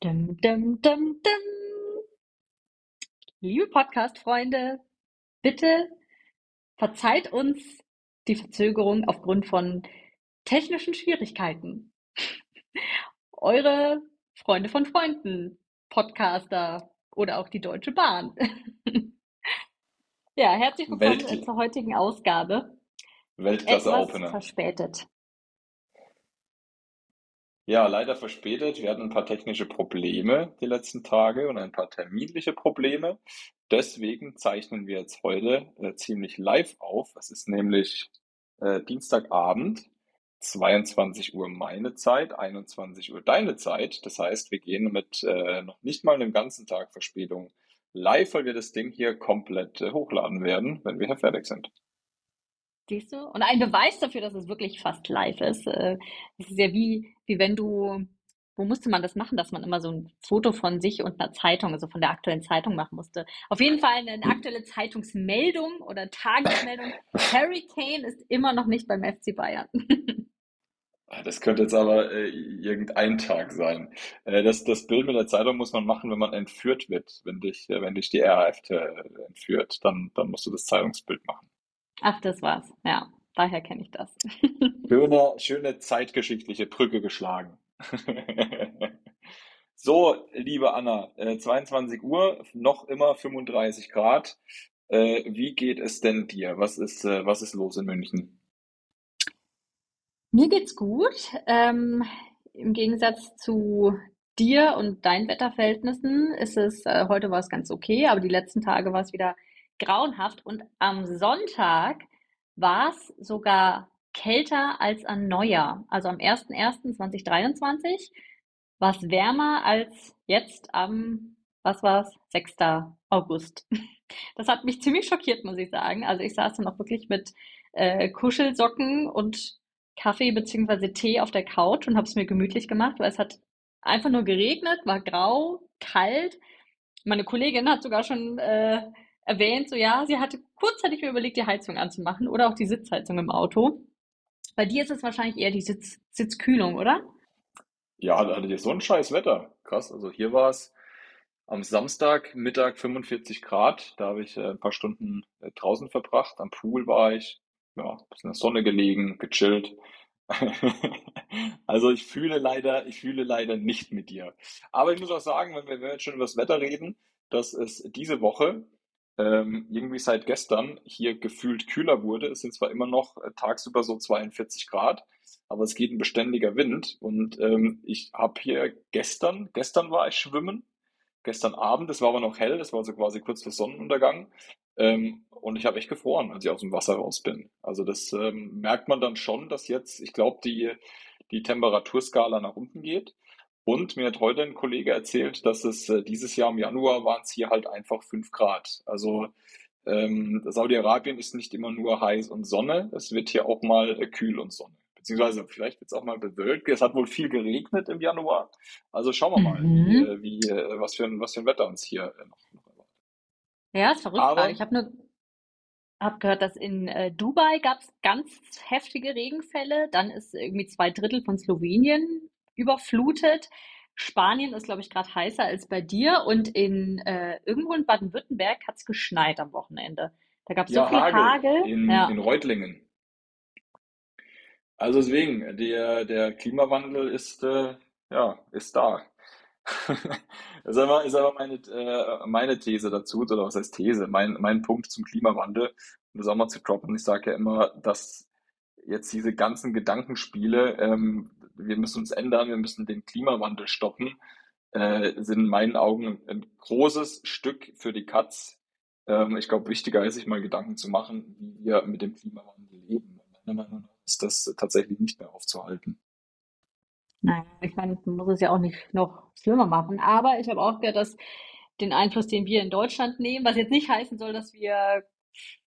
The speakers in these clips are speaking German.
Dum, dum, dum, dum. Liebe Podcast-Freunde, bitte verzeiht uns die Verzögerung aufgrund von technischen Schwierigkeiten. Eure Freunde von Freunden, Podcaster oder auch die Deutsche Bahn. ja, herzlich willkommen Weltkl zur heutigen Ausgabe. Weltklasse Etwas Opener. verspätet. Ja, leider verspätet. Wir hatten ein paar technische Probleme die letzten Tage und ein paar terminliche Probleme. Deswegen zeichnen wir jetzt heute äh, ziemlich live auf. Es ist nämlich äh, Dienstagabend, 22 Uhr meine Zeit, 21 Uhr deine Zeit. Das heißt, wir gehen mit äh, noch nicht mal einem ganzen Tag Verspätung live, weil wir das Ding hier komplett äh, hochladen werden, wenn wir hier fertig sind. Siehst du? Und ein Beweis dafür, dass es wirklich fast live ist. äh, Es ist ja wie, wie wenn du, wo musste man das machen, dass man immer so ein Foto von sich und einer Zeitung, also von der aktuellen Zeitung machen musste. Auf jeden Fall eine aktuelle Zeitungsmeldung oder Tagesmeldung. Harry Kane ist immer noch nicht beim FC Bayern. Das könnte jetzt aber äh, irgendein Tag sein. Äh, das, das Bild mit der Zeitung muss man machen, wenn man entführt wird. Wenn dich, äh, wenn dich die RAF äh, entführt, dann, dann musst du das Zeitungsbild machen. Ach, das war's. Ja, daher kenne ich das. Schöne, schöne zeitgeschichtliche Brücke geschlagen. So, liebe Anna, äh, 22 Uhr, noch immer 35 Grad. Äh, wie geht es denn dir? Was ist, äh, was ist los in München? Mir geht's gut. Ähm, im Gegensatz zu dir und deinen Wetterverhältnissen ist es, äh, heute war es ganz okay, aber die letzten Tage war es wieder grauenhaft. Und am Sonntag war es sogar kälter als an Neujahr. Also am 1.1.2023 war es wärmer als jetzt am, was war's, 6. August. Das hat mich ziemlich schockiert, muss ich sagen. Also ich saß dann auch wirklich mit äh, Kuschelsocken und Kaffee beziehungsweise Tee auf der Couch und habe es mir gemütlich gemacht, weil es hat einfach nur geregnet, war grau, kalt. Meine Kollegin hat sogar schon äh, erwähnt, so ja, sie hatte kurzzeitig mir überlegt, die Heizung anzumachen oder auch die Sitzheizung im Auto. Bei dir ist es wahrscheinlich eher die Sitz Sitzkühlung, oder? Ja, da hattet ihr so ein scheiß Wetter. Krass. Also hier war es am Samstag Mittag 45 Grad. Da habe ich äh, ein paar Stunden äh, draußen verbracht. Am Pool war ich, ja, ein bisschen in der Sonne gelegen, gechillt. Also ich fühle leider, ich fühle leider nicht mit dir. Aber ich muss auch sagen, wenn wir jetzt schon über das Wetter reden, dass es diese Woche ähm, irgendwie seit gestern hier gefühlt kühler wurde. Es sind zwar immer noch äh, tagsüber so 42 Grad, aber es geht ein beständiger Wind. Und ähm, ich habe hier gestern, gestern war ich schwimmen, gestern Abend, es war aber noch hell, das war so quasi kurz vor Sonnenuntergang. Ähm, und ich habe echt gefroren, als ich aus dem Wasser raus bin. Also das ähm, merkt man dann schon, dass jetzt, ich glaube, die, die Temperaturskala nach unten geht. Und mir hat heute ein Kollege erzählt, dass es äh, dieses Jahr im Januar waren es hier halt einfach 5 Grad. Also ähm, Saudi-Arabien ist nicht immer nur heiß und Sonne, es wird hier auch mal äh, kühl und Sonne. Beziehungsweise vielleicht wird es auch mal bewölkt. Es hat wohl viel geregnet im Januar. Also schauen wir mal, wie, Mhm. äh, wie, äh, was für ein, was für ein Wetter uns hier äh, noch, noch erwartet. Ja, ist verrückt. Aber Ich habe nur hab gehört, dass in äh, Dubai gab es ganz heftige Regenfälle. Dann ist irgendwie zwei Drittel von Slowenien überflutet. Spanien ist, glaube ich, gerade heißer als bei dir. Und in äh, irgendwo in Baden-Württemberg hat es geschneit am Wochenende. Da gab es so ja, viel Hagel Hagel. in, Ja. in Reutlingen. Also deswegen, der, der Klimawandel ist, äh, ja, ist da. Das ist aber, ist aber meine, äh, meine These dazu, oder was heißt These? Mein, mein Punkt zum Klimawandel, um das auch mal zu droppen. Ich sage ja immer, dass jetzt diese ganzen Gedankenspiele, ähm, wir müssen uns ändern, wir müssen den Klimawandel stoppen, äh, sind in meinen Augen ein, großes Stück für die Katz. Ähm, ich glaube, wichtiger ist, sich mal Gedanken zu machen, wie wir mit dem Klimawandel leben. Meiner Meinung nach ist das tatsächlich nicht mehr aufzuhalten. Naja, ich meine, man muss es ja auch nicht noch schlimmer machen. Aber ich habe auch gehört, dass den Einfluss, den wir in Deutschland nehmen, was jetzt nicht heißen soll, dass wir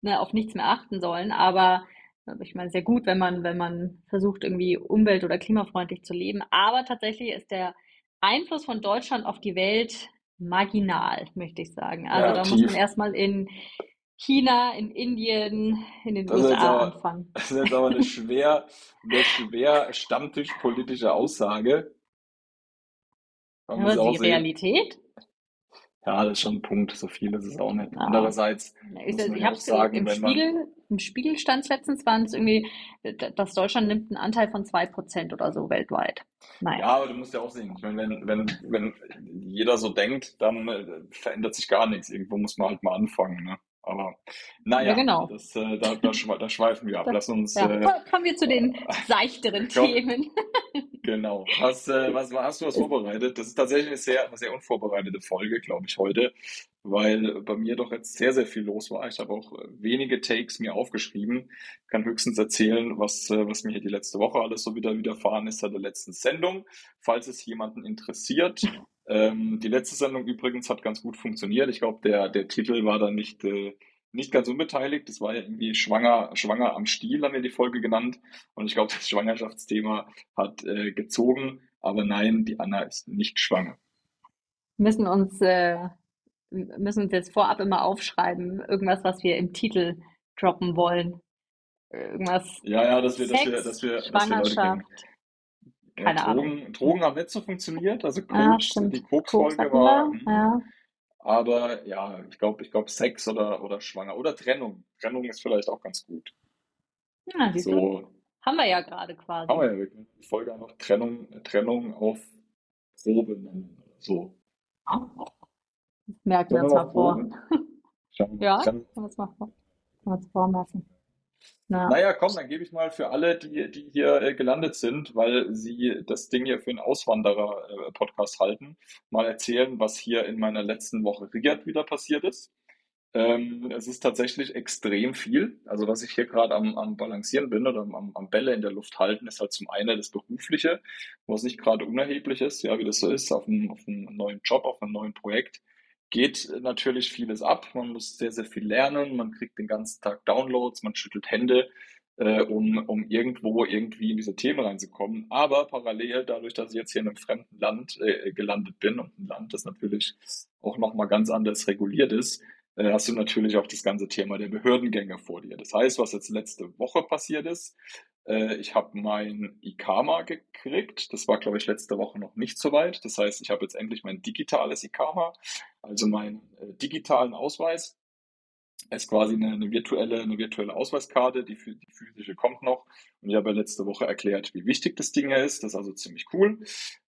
ne, auf nichts mehr achten sollen, aber äh, ich meine, sehr gut, wenn man, wenn man versucht, irgendwie umwelt- oder klimafreundlich zu leben. Aber tatsächlich ist der Einfluss von Deutschland auf die Welt marginal, möchte ich sagen. Also Ja, da muss man tief. erstmal in China, in Indien, in den Das USA aber, anfangen. das ist jetzt aber eine schwer, eine schwer stammtischpolitische Aussage. Man Aber die sehen, Realität? Ja, das ist schon ein Punkt, so viel ist es auch nicht. Ja. Andererseits Ich, muss man ich ja habe auch es im, sagen, im wenn man, im Spiegel stand letztens, waren es irgendwie, d- dass Deutschland nimmt einen Anteil von 2% oder so weltweit. Naja. ja, aber du musst ja auch sehen, ich meine, wenn, wenn, wenn jeder so denkt, dann äh, verändert sich gar nichts. Irgendwo muss man halt mal anfangen, ne? Aber Ja, naja, genau. das, äh, da, da, da schweifen wir ab. Lass uns, ja, äh, ko- kommen wir zu den seichteren Themen. Genau. Was, äh, was, hast du was vorbereitet? Das ist tatsächlich eine sehr, eine sehr unvorbereitete Folge, glaube ich, heute, weil bei mir doch jetzt sehr, sehr viel los war. Ich habe auch äh, wenige Takes mir aufgeschrieben, kann höchstens erzählen, was, äh, was mir hier die letzte Woche alles so wieder widerfahren ist seit der letzten Sendung, falls es jemanden interessiert. Ähm, die letzte Sendung übrigens hat ganz gut funktioniert. Ich glaube, der, der Titel war da nicht, äh, nicht ganz unbeteiligt. Das war ja irgendwie schwanger, schwanger am Stiel, haben wir die Folge genannt. Und ich glaube, das Schwangerschaftsthema hat äh, gezogen. Aber nein, die Anna ist nicht schwanger. Müssen uns, äh, müssen uns jetzt vorab immer aufschreiben, irgendwas, was wir im Titel droppen wollen. Irgendwas Ja, ja, dass wir, dass wir, Sex, dass wir, dass wir Leute. Schwangerschaft, Ja, keine Ahnung. Drogen, Drogen haben nicht so funktioniert. Also Ah, Koks, die Koks-Folge war, wir, hm, ja. aber ja, ich glaube, ich glaube Sex oder, oder schwanger oder Trennung. Trennung ist vielleicht auch ganz gut. Ja, siehst du, So haben wir ja gerade haben quasi. wir ja wirklich die Folge auch noch Trennung, Trennung auf Probe nennen. So. Merken wir uns wir mal vor. Wir Ja, können wir uns mal vor, können wir uns vormachen. Na, Naja, komm, dann gebe ich mal für alle, die, die hier äh, gelandet sind, weil sie das Ding hier für einen Auswanderer-Podcast halten, mal erzählen, was hier in meiner letzten Woche Riad wieder passiert ist. Ähm, es ist tatsächlich extrem viel. Also was ich hier gerade am, am Balancieren bin oder am, am Bälle in der Luft halten, ist halt zum einen das Berufliche, was nicht gerade unerheblich ist, ja, wie das so ist, auf einem, auf einem neuen Job, auf einem neuen Projekt geht natürlich vieles ab. Man muss sehr, sehr viel lernen. Man kriegt den ganzen Tag Downloads, man schüttelt Hände, äh, um, um irgendwo irgendwie in diese Themen reinzukommen. Aber parallel, dadurch, dass ich jetzt hier in einem fremden Land äh, gelandet bin und ein Land, das natürlich auch nochmal ganz anders reguliert ist, äh, hast du natürlich auch das ganze Thema der Behördengänge vor dir. Das heißt, was jetzt letzte Woche passiert ist, ich habe mein IKAMA gekriegt. Das war, glaube ich, letzte Woche noch nicht so weit. Das heißt, ich habe jetzt endlich mein digitales IKAMA, also meinen äh, digitalen Ausweis. Es ist quasi eine, eine virtuelle, eine virtuelle Ausweiskarte, die, die physische kommt noch. Und ich habe letzte Woche erklärt, wie wichtig das Ding ist. Das ist also ziemlich cool.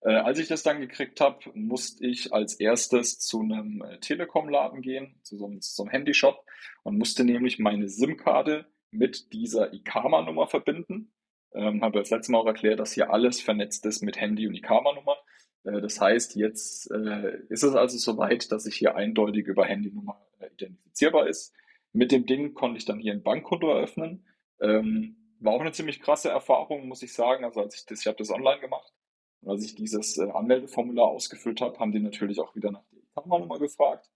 Äh, als ich das dann gekriegt habe, musste ich als erstes zu einem äh, Telekom-Laden gehen, zu so zu so einem Handyshop und musste nämlich meine SIM-Karte mit dieser IKAMA-Nummer verbinden. Ähm, habe das letzte Mal auch erklärt, dass hier alles vernetzt ist mit Handy und IKAMA-Nummer. Äh, das heißt, jetzt äh, ist es also soweit, dass ich hier eindeutig über Handynummer äh, identifizierbar ist. Mit dem Ding konnte ich dann hier ein Bankkonto eröffnen. Ähm, war auch eine ziemlich krasse Erfahrung, muss ich sagen. Also als ich das, ich habe das online gemacht. Und als ich dieses äh, Anmeldeformular ausgefüllt habe, haben die natürlich auch wieder nach der IKAMA-Nummer gefragt.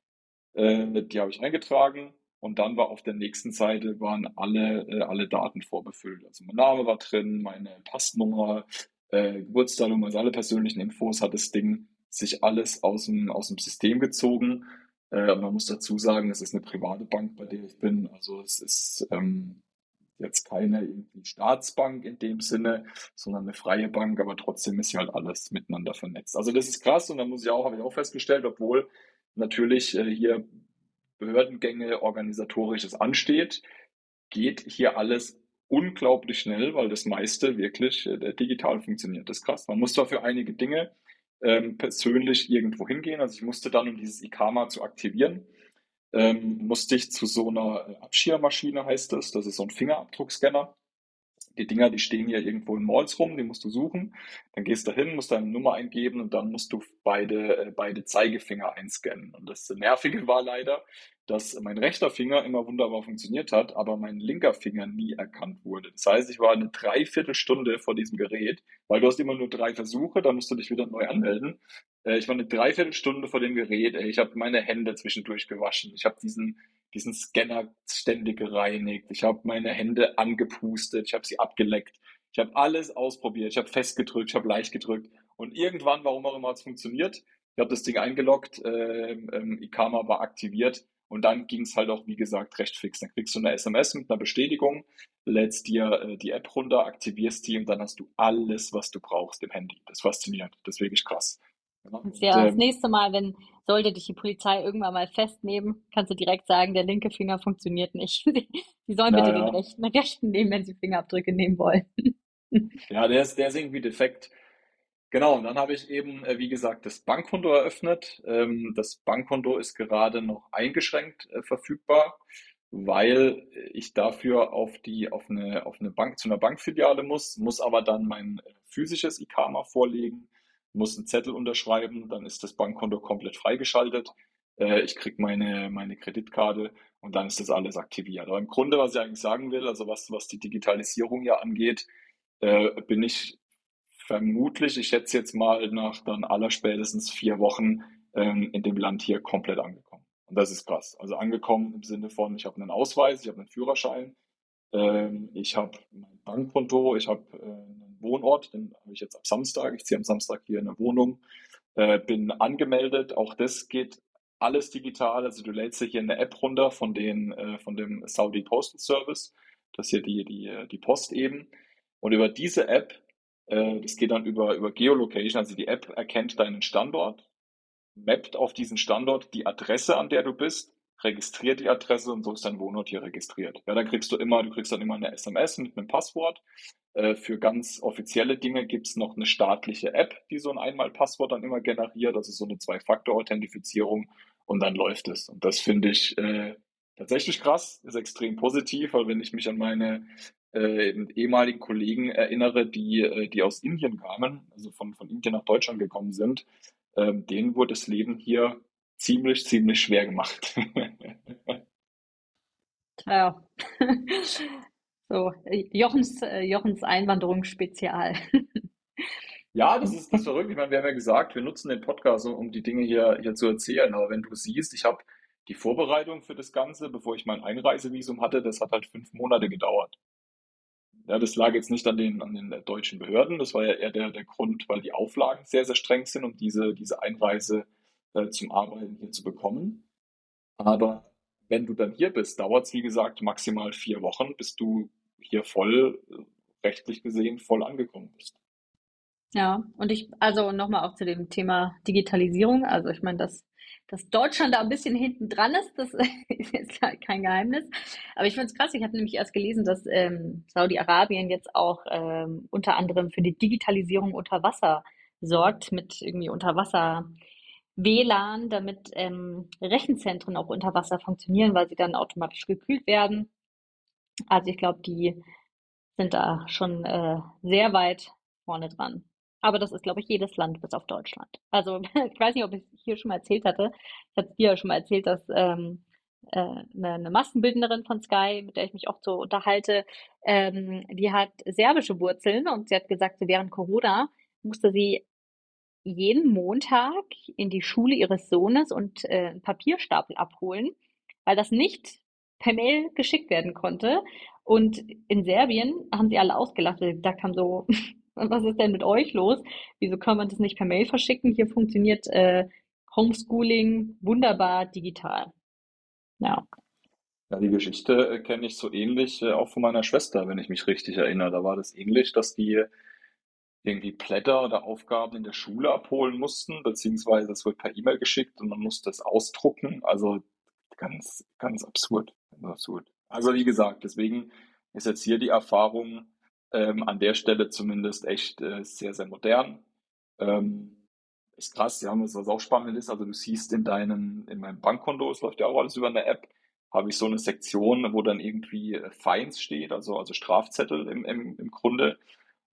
Äh, die habe ich eingetragen und dann war auf der nächsten Seite waren alle, äh, alle Daten vorbefüllt. Also mein Name war drin, meine Passnummer, äh, Geburtsdatum, also alle persönlichen Infos hat das Ding sich alles aus dem, aus dem System gezogen. Äh, man muss dazu sagen, es ist eine private Bank, bei der ich bin. Also es ist ähm, jetzt keine irgendwie Staatsbank in dem Sinne, sondern eine freie Bank, aber trotzdem ist hier halt alles miteinander vernetzt. Also das ist krass und da muss ich auch, habe ich auch festgestellt, obwohl natürlich äh, hier Behördengänge, organisatorisches ansteht, geht hier alles unglaublich schnell, weil das meiste wirklich äh, digital funktioniert. Das ist krass. Man muss zwar für einige Dinge ähm, persönlich irgendwo hingehen. Also ich musste dann, um dieses IKAMA zu aktivieren, ähm, musste ich zu so einer Abschirmmaschine, heißt das. Das ist so ein Fingerabdruckscanner. Die Dinger, die stehen hier irgendwo in Malls rum, die musst du suchen. Dann gehst du hin, musst deine Nummer eingeben und dann musst du beide, äh, beide Zeigefinger einscannen. Und das Nervige war leider, dass mein rechter Finger immer wunderbar funktioniert hat, aber mein linker Finger nie erkannt wurde. Das heißt, ich war eine Dreiviertelstunde vor diesem Gerät, weil du hast immer nur drei Versuche, dann musst du dich wieder neu anmelden. Äh, Ich war eine Dreiviertelstunde vor dem Gerät, ey. ich habe meine Hände zwischendurch gewaschen, ich habe diesen, diesen Scanner ständig gereinigt, ich habe meine Hände angepustet, ich habe sie abgeleckt, ich habe alles ausprobiert, ich habe festgedrückt, ich habe leicht gedrückt und irgendwann, warum auch immer, hat es funktioniert. Ich habe das Ding eingeloggt, ähm, ähm, IKAMA war aktiviert und dann ging es halt auch, wie gesagt, recht fix. Dann kriegst du eine SMS mit einer Bestätigung, lädst dir äh, die App runter, aktivierst die und dann hast du alles, was du brauchst im Handy. Das ist faszinierend, das ist wirklich krass. Und, ja das ähm, nächste Mal, wenn sollte dich die Polizei irgendwann mal festnehmen, kannst du direkt sagen, der linke Finger funktioniert nicht. Die sollen ja, bitte den ja. rechten, rechten nehmen, wenn sie Fingerabdrücke nehmen wollen. Ja, der ist, der ist irgendwie defekt. Genau, und dann habe ich eben, äh, wie gesagt, das Bankkonto eröffnet. Ähm, das Bankkonto ist gerade noch eingeschränkt äh, verfügbar, weil ich dafür auf die, auf eine, auf eine Bank, zu einer Bankfiliale muss, muss aber dann mein äh, physisches IKAMA vorlegen, muss einen Zettel unterschreiben, dann ist das Bankkonto komplett freigeschaltet. Äh, ich kriege meine, meine Kreditkarte und dann ist das alles aktiviert. Aber im Grunde, was ich eigentlich sagen will, also was, was die Digitalisierung ja angeht, äh, bin ich vermutlich, ich schätze jetzt mal nach dann allerspätestens vier Wochen ähm, in dem Land hier komplett angekommen. Und das ist krass. Also angekommen im Sinne von, ich habe einen Ausweis, ich habe einen Führerschein, ähm, ich habe mein Bankkonto, ich habe äh, Wohnort, den habe ich jetzt ab Samstag. Ich ziehe am Samstag hier eine Wohnung, äh, bin angemeldet. Auch das geht alles digital. Also du lädst dir hier eine App runter von den, äh, von dem Saudi Postal Service. Das hier die, die, die Post eben. Und über diese App, äh, das geht dann über, über Geolocation, also die App erkennt deinen Standort, mappt auf diesen Standort die Adresse, an der du bist, registriert die Adresse und so ist dein Wohnort hier registriert. Ja, dann kriegst du immer, du kriegst dann immer eine SMS mit einem Passwort. Äh, für ganz offizielle Dinge gibt's noch eine staatliche App, die so ein Einmal-Passwort dann immer generiert, also so eine Zwei-Faktor-Authentifizierung und dann läuft es. Und das finde ich äh, tatsächlich krass, ist extrem positiv, weil wenn ich mich an meine äh, ehemaligen Kollegen erinnere, die, äh, die aus Indien kamen, also von, von Indien nach Deutschland gekommen sind, ähm, denen wurde das Leben hier ziemlich, ziemlich schwer gemacht. Ja. So, Jochens, äh, Jochens Einwanderung Spezial. Ja, das ist das verrückt. Ich meine, wir haben ja gesagt, wir nutzen den Podcast, um, um die Dinge hier, hier zu erzählen. Aber wenn du siehst, ich habe die Vorbereitung für das Ganze, bevor ich mein Einreisevisum hatte, das hat halt fünf Monate gedauert. Ja, das lag jetzt nicht an den, an den deutschen Behörden. Das war ja eher der, der Grund, weil die Auflagen sehr, sehr streng sind, um diese, diese Einreise äh, zum Arbeiten hier zu bekommen. Aber wenn du dann hier bist, dauert es, wie gesagt, maximal vier Wochen, bis du hier voll, äh, rechtlich gesehen, voll angekommen bist. Ja, und ich, also nochmal auch zu dem Thema Digitalisierung. Also ich meine, dass, dass Deutschland da ein bisschen hinten dran ist, das ist jetzt kein Geheimnis. Aber ich finde es krass, ich habe nämlich erst gelesen, dass ähm, Saudi-Arabien jetzt auch ähm, unter anderem für die Digitalisierung unter Wasser sorgt, mit irgendwie Unterwasser WLAN, damit ähm, Rechenzentren auch unter Wasser funktionieren, weil sie dann automatisch gekühlt werden. Also ich glaube, die sind da schon äh, sehr weit vorne dran. Aber das ist, glaube ich, jedes Land bis auf Deutschland. Also ich weiß nicht, ob ich es hier schon mal erzählt hatte. Ich hatte dir ja schon mal erzählt, dass ähm, äh, eine, eine Maskenbildnerin von Sky, mit der ich mich auch so unterhalte, ähm, die hat serbische Wurzeln und sie hat gesagt, während Corona musste sie jeden Montag in die Schule ihres Sohnes und äh, einen Papierstapel abholen, weil das nicht per Mail geschickt werden konnte. Und in Serbien haben sie alle ausgelacht, weil sie haben so, was ist denn mit euch los? Wieso kann man das nicht per Mail verschicken? Hier funktioniert äh, Homeschooling wunderbar digital. Ja. Ja, die Geschichte äh, kenne ich so ähnlich äh, auch von meiner Schwester, wenn ich mich richtig erinnere. Da war das ähnlich, dass die irgendwie Blätter oder Aufgaben in der Schule abholen mussten, beziehungsweise es wird per E-Mail geschickt und man musste es ausdrucken. Also ganz, ganz absurd. Ganz absurd. Also wie gesagt, deswegen ist jetzt hier die Erfahrung ähm, an der Stelle zumindest echt äh, sehr, sehr modern. Ähm, ist krass, ja, was auch spannend ist, also du siehst in deinem, in meinem Bankkonto, es läuft ja auch alles über eine App, habe ich so eine Sektion, wo dann irgendwie äh, Fines steht, also, also Strafzettel im, im, im Grunde.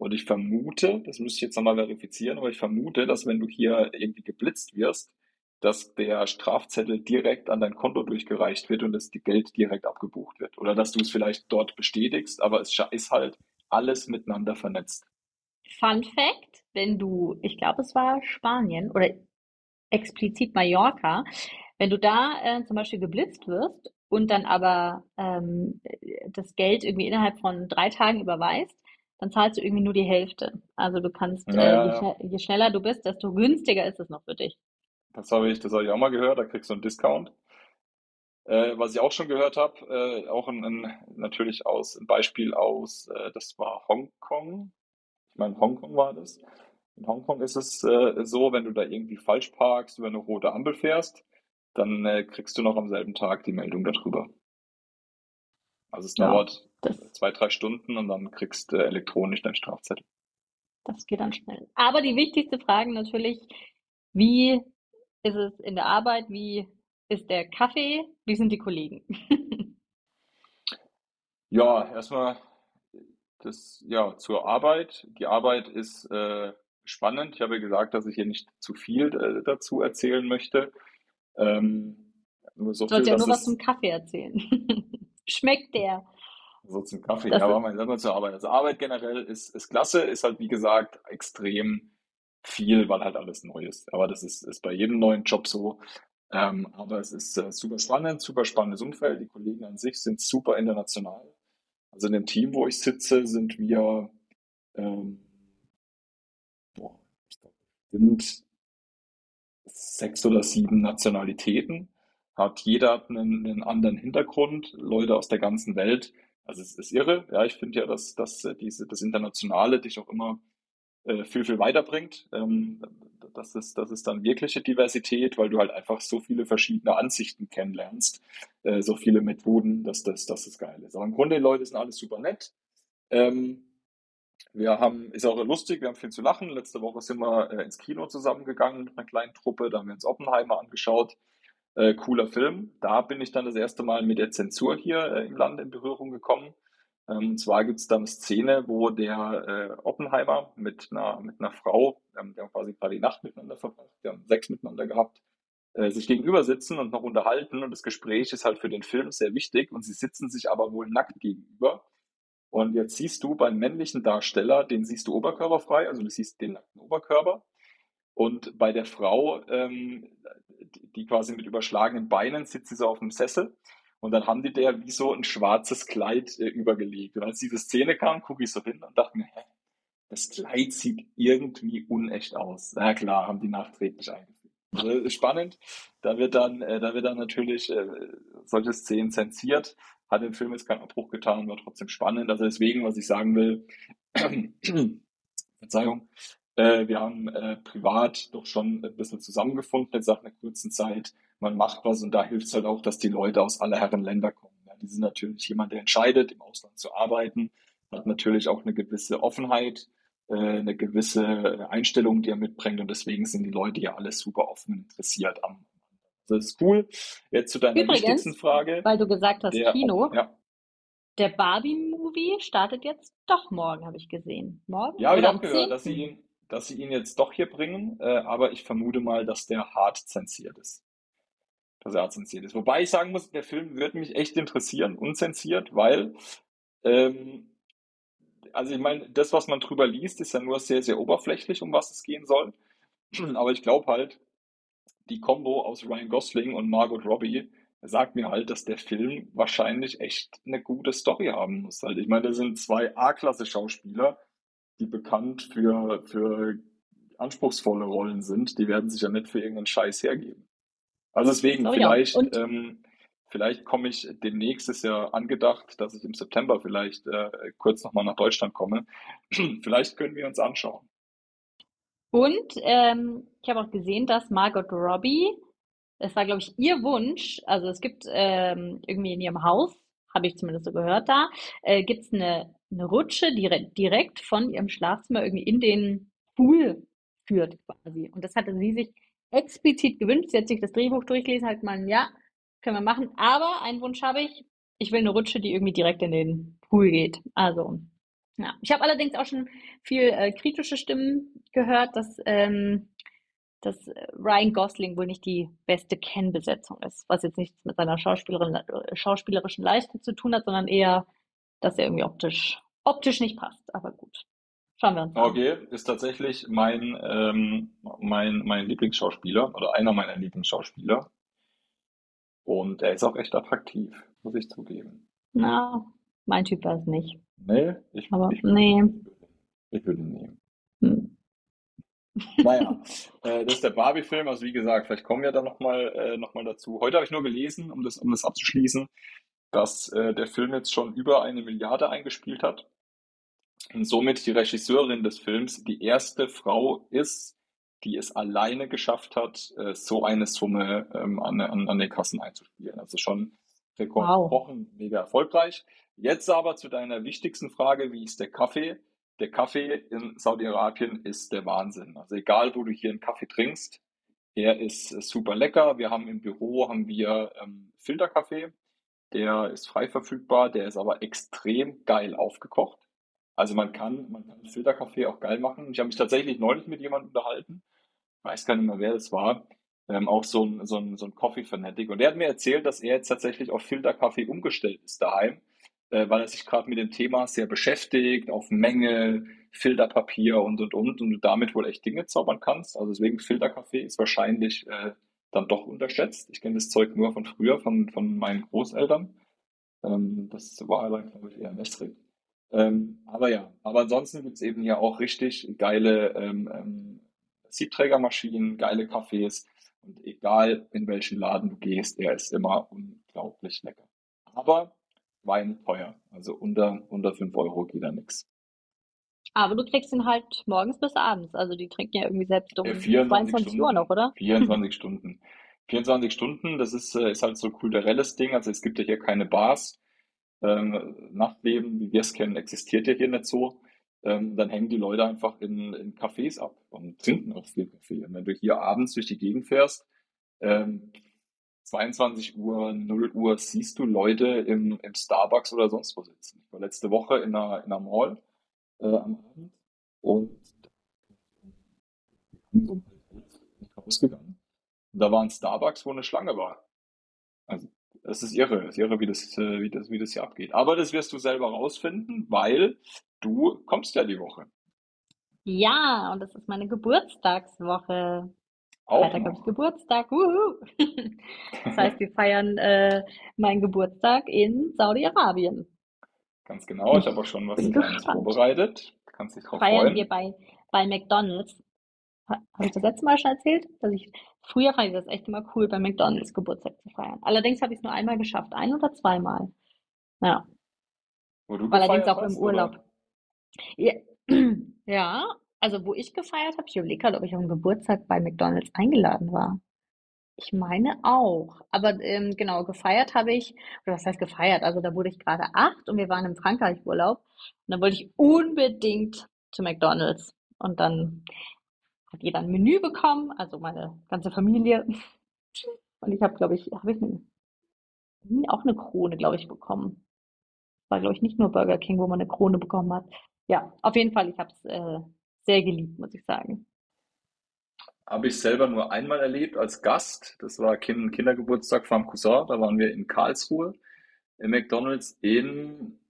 Und ich vermute, das müsste ich jetzt nochmal verifizieren, aber ich vermute, dass wenn du hier irgendwie geblitzt wirst, dass der Strafzettel direkt an dein Konto durchgereicht wird und das Geld direkt abgebucht wird. Oder dass du es vielleicht dort bestätigst, aber es ist halt alles miteinander vernetzt. Fun Fact, wenn du, ich glaube, es war Spanien oder explizit Mallorca, wenn du da äh, zum Beispiel geblitzt wirst und dann aber ähm, das Geld irgendwie innerhalb von drei Tagen überweist, dann zahlst du irgendwie nur die Hälfte. Also du kannst, Ja, äh, je, je schneller du bist, desto günstiger ist es noch für dich. Das habe ich, das habe ich auch mal gehört, da kriegst du einen Discount. Äh, was ich auch schon gehört habe, äh, auch ein, ein, natürlich aus, ein Beispiel aus, äh, das war Hongkong. Ich meine, Hongkong war das. In Hongkong ist es äh, so, wenn du da irgendwie falsch parkst, über eine rote Ampel fährst, dann äh, kriegst du noch am selben Tag die Meldung darüber. Also es Ja, dauert das, zwei, drei Stunden und dann kriegst du elektronisch deinen Strafzettel. das geht dann schnell. Aber die wichtigste Frage natürlich, wie ist es in der Arbeit? Wie ist der Kaffee? Wie sind die Kollegen? Ja, erstmal das, ja, zur Arbeit. Die Arbeit ist äh, spannend. Ich habe ja gesagt, dass ich hier nicht zu viel äh, dazu erzählen möchte. Ähm, nur so Du sollst ja nur was zum Kaffee erzählen. Schmeckt der? So zum Kaffee, Das ja, aber sag mal zur Arbeit. Also Arbeit generell ist, ist klasse, ist halt wie gesagt extrem viel, weil halt alles neu ist. Aber das ist, ist bei jedem neuen Job so. Ähm, aber es ist äh, super spannend, super spannendes Umfeld. Die Kollegen an sich sind super international. Also in dem Team, wo ich sitze, sind wir ähm, boah, sind sechs oder sieben Nationalitäten. Hat jeder einen, einen anderen Hintergrund, Leute aus der ganzen Welt. Also es ist irre. Ja, ich finde ja, dass, dass äh, diese, das Internationale dich auch immer äh, viel, viel weiterbringt. Ähm, das ist, das ist dann wirkliche Diversität, weil du halt einfach so viele verschiedene Ansichten kennenlernst, äh, so viele Methoden, dass das, dass das geil ist. Aber im Grunde, die Leute sind alles super nett. Ähm, wir haben, ist auch lustig, wir haben viel zu lachen. Letzte Woche sind wir äh, ins Kino zusammengegangen mit einer kleinen Truppe, da haben wir uns Oppenheimer angeschaut. Äh, cooler Film. Da bin ich dann das erste Mal mit der Zensur hier äh, im Land in Berührung gekommen. Ähm, und zwar gibt es da eine Szene, wo der äh, Oppenheimer mit einer, mit einer Frau, ähm, die haben quasi gerade die Nacht miteinander verbracht, die haben Sex miteinander gehabt, äh, sich gegenüber sitzen und noch unterhalten. Und das Gespräch ist halt für den Film sehr wichtig. Und sie sitzen sich aber wohl nackt gegenüber. Und jetzt siehst du beim männlichen Darsteller, den siehst du oberkörperfrei, also du siehst den nackten Oberkörper. Und bei der Frau, ähm, die, quasi mit überschlagenen Beinen sitzt sie so auf dem Sessel. Und dann haben die der wie so ein schwarzes Kleid äh, übergelegt. Und als diese Szene kam, gucke ich so hin und dachte mir, hä, das Kleid sieht irgendwie unecht aus. Na klar, haben die nachträglich eingefügt. Also, spannend. Da wird dann, äh, da wird dann natürlich äh, solche Szenen zensiert. Hat dem Film jetzt keinen Abbruch getan, war trotzdem spannend. Also deswegen, was ich sagen will, Verzeihung, äh, wir haben äh, privat doch schon ein bisschen zusammengefunden jetzt nach einer kurzen Zeit. Man macht was und da hilft es halt auch, dass die Leute aus aller Herren Länder kommen. Ja, die sind natürlich jemand, der entscheidet, im Ausland zu arbeiten, hat natürlich auch eine gewisse Offenheit, äh, eine gewisse Einstellung, die er mitbringt und deswegen sind die Leute ja alle super offen und interessiert am. Das ist cool. Jetzt zu deiner wichtigsten Übrigens, Frage. weil du gesagt hast Der, Kino, ja, der Barbie-Movie startet jetzt doch morgen, habe ich gesehen. Morgen ja, habe ich oder auch am gehört, dass sie 10.? ihn, dass sie ihn jetzt doch hier bringen, äh, aber ich vermute mal, dass der hart zensiert ist. Dass er hart zensiert ist. Wobei ich sagen muss, der Film wird mich echt interessieren, unzensiert, weil, ähm, also ich meine, das, was man drüber liest, ist ja nur sehr, sehr oberflächlich, um was es gehen soll. Aber ich glaube halt, die Kombo aus Ryan Gosling und Margot Robbie sagt mir halt, dass der Film wahrscheinlich echt eine gute Story haben muss. Halt. Ich meine, das sind zwei A-Klasse-Schauspieler, die bekannt für, für anspruchsvolle Rollen sind. Die werden sich ja nicht für irgendeinen Scheiß hergeben. Also deswegen, auch. vielleicht, Und ähm, vielleicht komme ich demnächst, ist ja angedacht, dass ich im September vielleicht äh, kurz nochmal nach Deutschland komme. Vielleicht können wir uns anschauen. Und ähm, ich habe auch gesehen, dass Margot Robbie, das war, glaube ich, ihr Wunsch, also es gibt ähm, irgendwie in ihrem Haus, habe ich zumindest so gehört da, äh, gibt es eine, eine Rutsche, die direkt, direkt von ihrem Schlafzimmer irgendwie in den Pool führt quasi. Und das hatte sie sich explizit gewünscht. Sie hat sich das Drehbuch durchgelesen, hat gemeint, ja, können wir machen. Aber einen Wunsch habe ich, ich will eine Rutsche, die irgendwie direkt in den Pool geht. Also ja, ich habe allerdings auch schon viel äh, kritische Stimmen gehört, dass, ähm, dass äh, Ryan Gosling wohl nicht die beste Ken-Besetzung ist, was jetzt nichts mit seiner Schauspielerin, äh, schauspielerischen Leistung zu tun hat, sondern eher, dass er irgendwie optisch, optisch nicht passt. Aber gut, schauen wir uns an. Okay, ist tatsächlich mein, ähm, mein, mein Lieblingsschauspieler oder einer meiner Lieblingsschauspieler. Und er ist auch echt attraktiv, muss ich zugeben. Na, mein Typ war es nicht. Nee, ich, Aber ich, nee. ich würde ihn nehmen. Hm. Naja, äh, das ist der Barbie-Film. Also wie gesagt, vielleicht kommen wir da nochmal äh, noch mal dazu. Heute habe ich nur gelesen, um das, um das abzuschließen, dass äh, der Film jetzt schon über eine Milliarde eingespielt hat. und somit die Regisseurin des Films die erste Frau ist, die es alleine geschafft hat, äh, so eine Summe ähm, an, an, an den Kassen einzuspielen. Also schon Rekord Wow. mega erfolgreich. Jetzt aber zu deiner wichtigsten Frage, wie ist der Kaffee? Der Kaffee in Saudi-Arabien ist der Wahnsinn. Also egal, wo du hier einen Kaffee trinkst, er ist äh, super lecker. Wir haben im Büro haben wir ähm, Filterkaffee. Der ist frei verfügbar, der ist aber extrem geil aufgekocht. Also man kann, man kann Filterkaffee auch geil machen. Ich habe mich tatsächlich neulich mit jemandem unterhalten, weiß gar nicht mehr, wer das war, ähm, auch so ein, so ein, so ein Coffee-Fanatic. Und der hat mir erzählt, dass er jetzt tatsächlich auf Filterkaffee umgestellt ist daheim, äh, weil er sich gerade mit dem Thema sehr beschäftigt, auf Menge, Filterpapier und und und und du damit wohl echt Dinge zaubern kannst. Also deswegen Filterkaffee ist wahrscheinlich äh, dann doch unterschätzt. Ich kenne das Zeug nur von früher, von, von meinen Großeltern. Ähm, das war dann, glaube ich, eher wässrig. Ähm, aber ja, aber ansonsten gibt's eben hier auch richtig geile ähm, ähm, Siebträgermaschinen, geile Kaffees und egal in welchen Laden du gehst, er ist immer unglaublich lecker. Aber Wein teuer, also unter, unter 5 Euro geht da nix. Aber du kriegst ihn halt morgens bis abends. Also die trinken ja irgendwie selbst Äh, um 24 22 Uhr noch, Stunden. oder? 24 Stunden. 24 Stunden, das ist, äh, ist halt so ein kulturelles Ding. Also es gibt ja hier keine Bars. Ähm, Nachtleben, wie wir es kennen, existiert ja hier nicht so. Ähm, dann hängen die Leute einfach in, in Cafés ab und trinken auch viel Kaffee. Und wenn du hier abends durch die Gegend fährst, ähm, 22 Uhr, 0 Uhr, siehst du Leute im, im Starbucks oder sonst wo sitzen. Ich war letzte Woche in einer, in einer Mall äh, am Abend und so rausgegangen. Und da war ein Starbucks, wo eine Schlange war. Also, das ist irre, das ist irre, wie das, äh, wie das, wie das hier abgeht. Aber das wirst du selber rausfinden, weil du kommst ja die Woche. Ja, und das ist meine Geburtstagswoche. Auch Freitag habe ich. Geburtstag. Wuhu. Das heißt, wir feiern äh, meinen Geburtstag in Saudi-Arabien. Ganz genau. Ich habe auch schon was Kleines vorbereitet. Kannst dich drauf Feiern wir freuen. bei, bei McDonald's. Ha- Habe ich das letzte Mal schon erzählt? Dass ich, früher fand ich das echt immer cool, bei McDonald's Geburtstag zu feiern. Allerdings habe ich es nur einmal geschafft. Ein oder zweimal. Ja, Wo du allerdings auch im hast, Urlaub. oder? Ja, ja, also wo ich gefeiert habe, ich überlege gerade, ob ich den Geburtstag bei McDonald's eingeladen war. Ich meine auch. Aber ähm, genau, gefeiert habe ich, oder was heißt gefeiert? Also da wurde ich gerade acht und wir waren im Frankreich-Urlaub. Und dann wollte ich unbedingt zu McDonald's. Und dann hat jeder ein Menü bekommen, also meine ganze Familie. Und ich habe, glaube ich, habe ich eine, auch eine Krone, glaube ich, bekommen. War, glaube ich, nicht nur Burger King, wo man eine Krone bekommen hat. Ja, auf jeden Fall, ich habe es äh, sehr geliebt, muss ich sagen. Habe ich selber nur einmal erlebt als Gast. Das war kind Kindergeburtstag vom Cousin. Da waren wir in Karlsruhe im McDonald's in,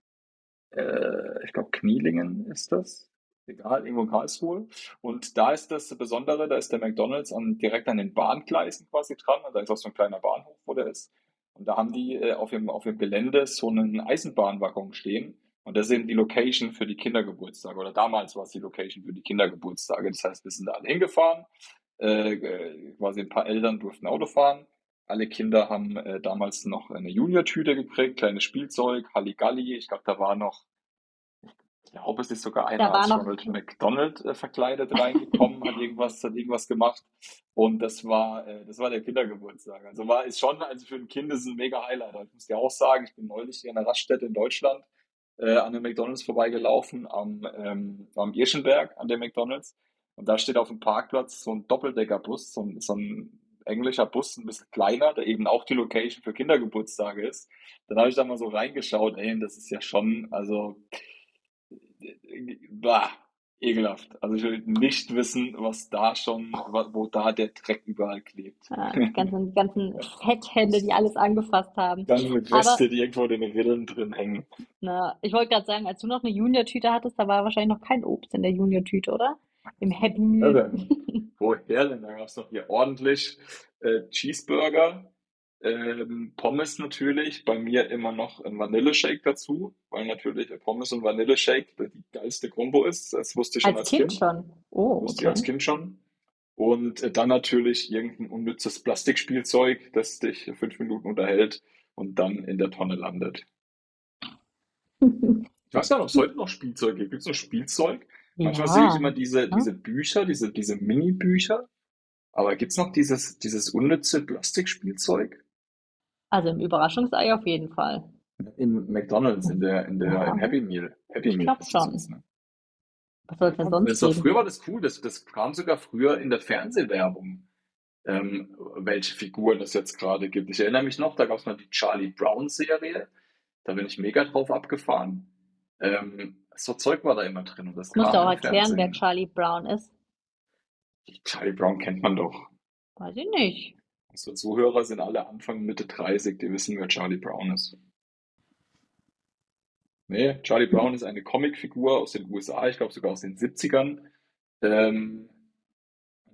äh, ich glaube, Knielingen ist das. Egal, irgendwo in Karlsruhe. Und da ist das Besondere, da ist der McDonald's an, direkt an den Bahngleisen quasi dran. Und da ist auch so ein kleiner Bahnhof, wo der ist. Und da haben die äh, auf dem, auf dem Gelände so einen Eisenbahnwaggon stehen. Und das ist eben die Location für die Kindergeburtstage. Oder damals war es die Location für die Kindergeburtstage. Das heißt, wir sind da alle hingefahren. Äh, quasi ein paar Eltern durften Auto fahren. Alle Kinder haben äh, damals noch eine Junior-Tüte gekriegt, kleines Spielzeug, Halligalli. Ich glaube, da war noch, ich glaube, es ist sogar einer als Ronald McDonald äh, verkleidet reingekommen, hat irgendwas, hat irgendwas gemacht. Und das war, äh, das war der Kindergeburtstag. Also war, ist schon, also für ein Kind ist es ein mega Highlight. Ich muss dir auch sagen, ich bin neulich hier in einer Raststätte in Deutschland äh, an dem McDonalds vorbeigelaufen, am, ähm, am Irschenberg an dem McDonalds. Und da steht auf dem Parkplatz so ein Doppeldeckerbus, so ein, so ein englischer Bus, ein bisschen kleiner, der eben auch die Location für Kindergeburtstage ist. Dann habe ich da mal so reingeschaut, ey, das ist ja schon, also, bah, ekelhaft. Also ich will nicht wissen, was da schon, wo da der Dreck überall klebt. äh, die ganzen, ganzen Fetthände, die alles angefasst haben. Ganze Reste, die irgendwo in den Rillen drin hängen. na, ich wollte gerade sagen, als du noch eine Junior-Tüte hattest, da war wahrscheinlich noch kein Obst in der Junior-Tüte, oder? Im Happy Ja, Meal. dann, woher denn? Da gab es noch hier ordentlich äh, Cheeseburger, ähm, Pommes natürlich, bei mir immer noch ein Vanilleshake dazu, weil natürlich Pommes und Vanilleshake die geilste Kombo ist. Das wusste ich schon Als als Kind Kind, schon. Oh, wusste ich als okay. Kind schon. Und äh, dann natürlich irgendein unnützes Plastikspielzeug, das dich fünf Minuten unterhält und dann in der Tonne landet. Ich weiß gar nicht, ob es heute noch Spielzeug gibt. Gibt es noch Spielzeug? Manchmal sehe ich Ja, immer diese, ne? diese Bücher, diese, diese Mini-Bücher. Aber gibt es noch dieses, dieses unnütze Plastikspielzeug? Also im Überraschungsei auf jeden Fall. In McDonald's, in der, in der, Ja, im Happy Meal. Happy ich Meal glaube ist das schon. jetzt, ne? Was soll denn sonst Das früher war das cool, das, das kam sogar früher in der Fernsehwerbung, ähm, welche Figuren es jetzt gerade gibt. Ich erinnere mich noch, da gab es mal die Charlie Brown Serie, da bin ich mega drauf abgefahren. Ähm, so Zeug war da immer drin und das musst du auch erklären, wer. Charlie Brown ist. Charlie Brown kennt man doch. Weiß ich nicht. Unsere Zuhörer sind alle Anfang, Mitte 30, die wissen, wer Charlie Brown ist. Nee, Charlie Brown ist eine Comicfigur aus den USA, ich glaube sogar aus den 70ern. Ähm,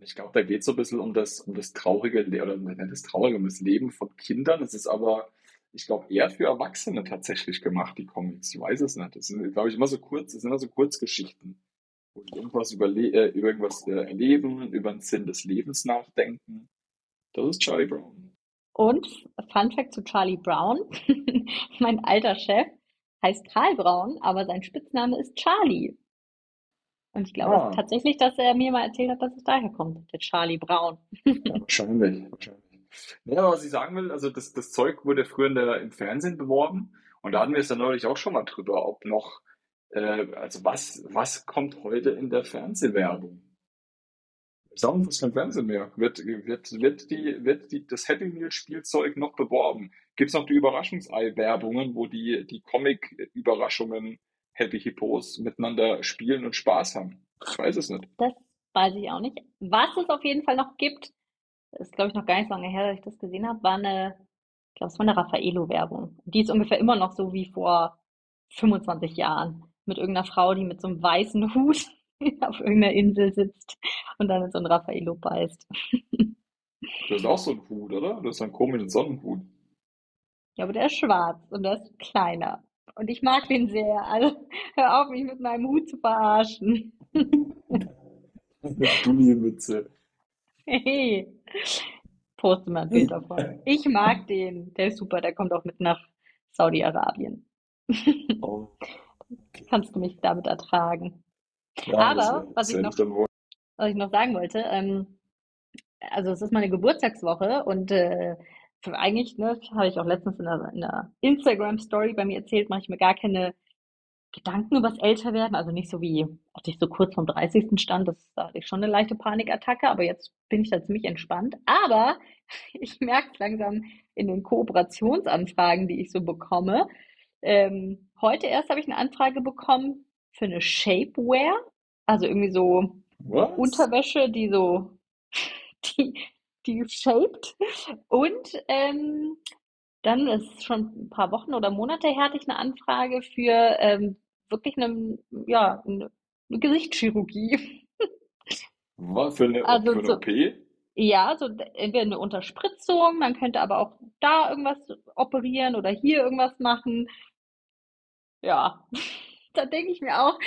ich glaube, da geht es so ein bisschen um das, um das traurige, oder nicht das traurige, um das Leben von Kindern. Es ist aber, ich glaube, eher für Erwachsene tatsächlich gemacht, die Comics. Ich weiß es nicht. Das sind, glaube ich, immer so kurz, das sind immer so Kurzgeschichten, wo die irgendwas überle äh, über irgendwas äh, erleben, über den Sinn des Lebens nachdenken. Das ist Charlie Brown. Und Fun Fact zu Charlie Brown. Mein alter Chef heißt Karl Braun, aber sein Spitzname ist Charlie. Und ich glaube Ah. tatsächlich, dass er mir mal erzählt hat, dass es daher kommt, der Charlie Brown. Wahrscheinlich, wahrscheinlich. Ja, aber was ich sagen will, also das, das Zeug wurde früher in der, im Fernsehen beworben und da hatten wir es ja neulich auch schon mal drüber, ob noch, äh, also was, was kommt heute in der Fernsehwerbung? Sagen wir kein Fernsehen mehr. Wird, wird, wird, die, wird die, das Happy Meal Spielzeug noch beworben? Gibt es noch die Überraschungsei-Werbungen, wo die, die Comic-Überraschungen Happy Hippos miteinander spielen und Spaß haben? Ich weiß es nicht. Das weiß ich auch nicht. Was es auf jeden Fall noch gibt, ist glaube ich noch gar nicht so lange her, dass ich das gesehen habe, war eine, ich glaube, es war eine Raffaello-Werbung. Die ist ungefähr immer noch so wie vor 25 Jahren. Mit irgendeiner Frau, die mit so einem weißen Hut auf irgendeiner Insel sitzt und dann in so ein Raffaello beißt. Du hast auch so einen Hut, oder? Du hast einen komischen Sonnenhut. Ja, aber der ist schwarz und der ist kleiner. Und ich mag den sehr. Also hör auf, mich mit meinem Hut zu verarschen. Gummimütze. Hey, poste mal ein Bild davon. Ich mag den. Der ist super. Der kommt auch mit nach Saudi-Arabien. Oh, Kannst du mich damit ertragen? ja, Aber was ich noch, was ich noch sagen wollte, ähm, also es ist meine Geburtstagswoche und äh, eigentlich, ne, habe ich auch letztens in einer, in einer Instagram-Story bei mir erzählt, mache ich mir gar keine Gedanken übers Älterwerden, also nicht so wie, als ich so kurz vom 30. stand, das, da hatte ich schon eine leichte Panikattacke, aber jetzt bin ich da ziemlich entspannt. Aber ich merke es langsam in den Kooperationsanfragen, die ich so bekomme. Ähm, heute erst habe ich eine Anfrage bekommen für eine Shapewear, also irgendwie so Was? Unterwäsche, die so, die, die shaped. Und ähm, dann ist schon ein paar Wochen oder Monate her, hatte ich eine Anfrage für ähm, wirklich eine, ja, eine, Gesichtschirurgie. Was für eine, Also für eine so, OP? ja, so entweder eine Unterspritzung, man könnte aber auch da irgendwas operieren oder hier irgendwas machen. Ja, da denke ich mir auch,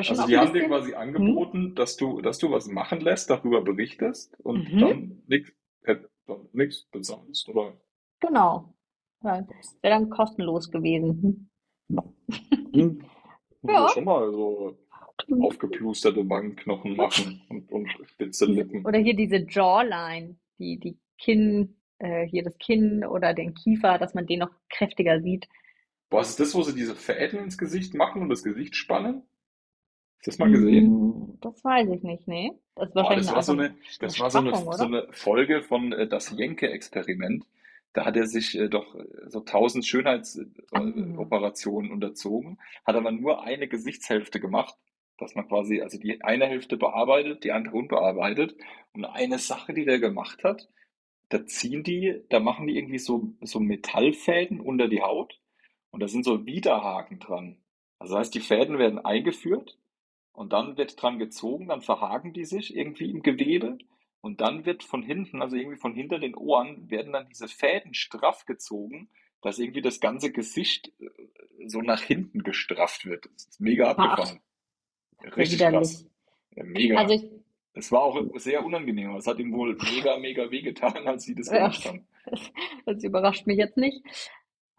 schon Also die haben dir quasi hm, angeboten, dass du, dass du was machen lässt, darüber berichtest und mhm, dann nichts, nichts bezahlst, oder genau. Ja, wäre dann kostenlos gewesen. Hm. Ja. schon mal so aufgeplusterte Wangenknochen machen und, und spitze Lippen. oder hier diese Jawline, die, die Kinn, äh, hier das Kinn oder den Kiefer, dass man den noch kräftiger sieht. Boah, ist das, wo sie diese Fäden ins Gesicht machen und das Gesicht spannen? Hast du das mal gesehen? Hm, Das weiß ich nicht, nee. Das ist Boah, wahrscheinlich das eine, war so eine, eine das war so eine, so eine Folge von äh, Das Jenke-Experiment. Da hat er sich äh, doch äh, so tausend Ah, Schönheitsoperationen unterzogen, hat aber nur eine Gesichtshälfte gemacht, dass man quasi, also die eine Hälfte bearbeitet, die andere unbearbeitet. Und eine Sache, die der gemacht hat, da ziehen die, da machen die irgendwie so, so Metallfäden unter die Haut und da sind so Widerhaken dran. Also das heißt, die Fäden werden eingeführt und dann wird dran gezogen, dann verhaken die sich irgendwie im Gewebe und dann wird von hinten, also irgendwie von hinter den Ohren, werden dann diese Fäden straff gezogen, dass irgendwie das ganze Gesicht äh, so nach hinten gestrafft wird. Das ist mega Ach, abgefahren. sehr Richtig krass. Ja, mega. Also ich, Es war auch sehr unangenehm. Es hat ihm wohl mega, mega wehgetan, als sie das gemacht haben. das überrascht mich jetzt nicht.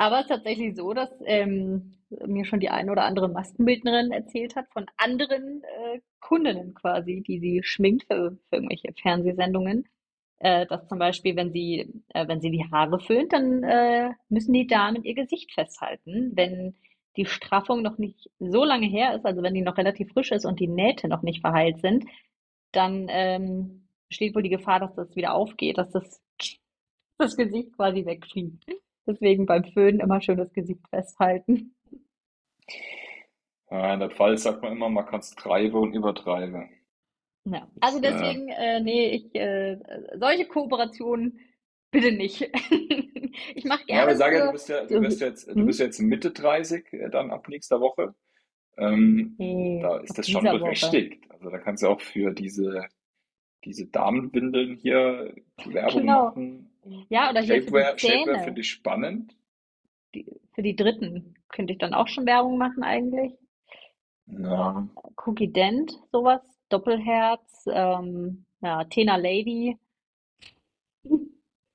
Aber es ist tatsächlich so, dass ähm, mir schon die eine oder andere Maskenbildnerin erzählt hat von anderen äh, Kundinnen quasi, die sie schminkt für, für irgendwelche Fernsehsendungen, äh, dass zum Beispiel, wenn sie, äh, wenn sie die Haare föhnt, dann äh, müssen die Damen ihr Gesicht festhalten. Wenn die Straffung noch nicht so lange her ist, also wenn die noch relativ frisch ist und die Nähte noch nicht verheilt sind, dann ähm, besteht wohl die Gefahr, dass das wieder aufgeht, dass das, das Gesicht quasi wegfliegt. Deswegen beim Föhnen immer schön das Gesicht festhalten. Ja, in der Pfalz sagt man immer, man kann es treiben und übertreiben. Ja, also deswegen, äh, nee, ich, äh, solche Kooperationen bitte nicht. Ich mache Ja, aber gerne sag ja, du bist ja, du so, bist jetzt, du bist hm? jetzt Mitte 30, äh, dann ab nächster Woche. Ähm, Nee, da ist das schon dieser Woche. berechtigt. Also da kannst du auch für diese, diese Damenwindeln hier Werbung Genau. machen. Ja, oder hier für die Shapewear, Shapewear finde ich spannend. Die, für die Dritten könnte ich dann auch schon Werbung machen eigentlich. Ja, Cookie Dent, sowas. Doppelherz, ähm, ja, Tena Lady.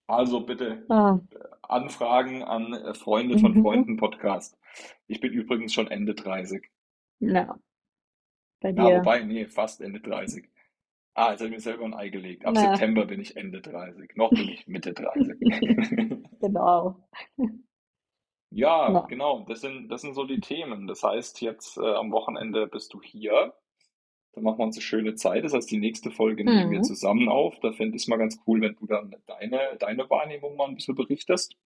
also bitte Ah, Anfragen an äh, Freunde von mhm. Freunden Podcast. Ich bin übrigens schon Ende 30. Ja, bei Ja, dir. wobei, nee, fast Ende 30. Ah, jetzt habe ich mir selber ein Ei gelegt. Ab Na, September bin ich Ende 30. Noch bin ich Mitte 30. genau. Ja, Na, genau, das sind, das sind so die Themen. Das heißt, jetzt äh, am Wochenende bist du hier. Dann machen wir uns eine schöne Zeit. Das heißt, die nächste Folge nehmen wir mhm. zusammen auf. Da fände ich es mal ganz cool, wenn du dann deine, deine Wahrnehmung mal ein bisschen berichtest.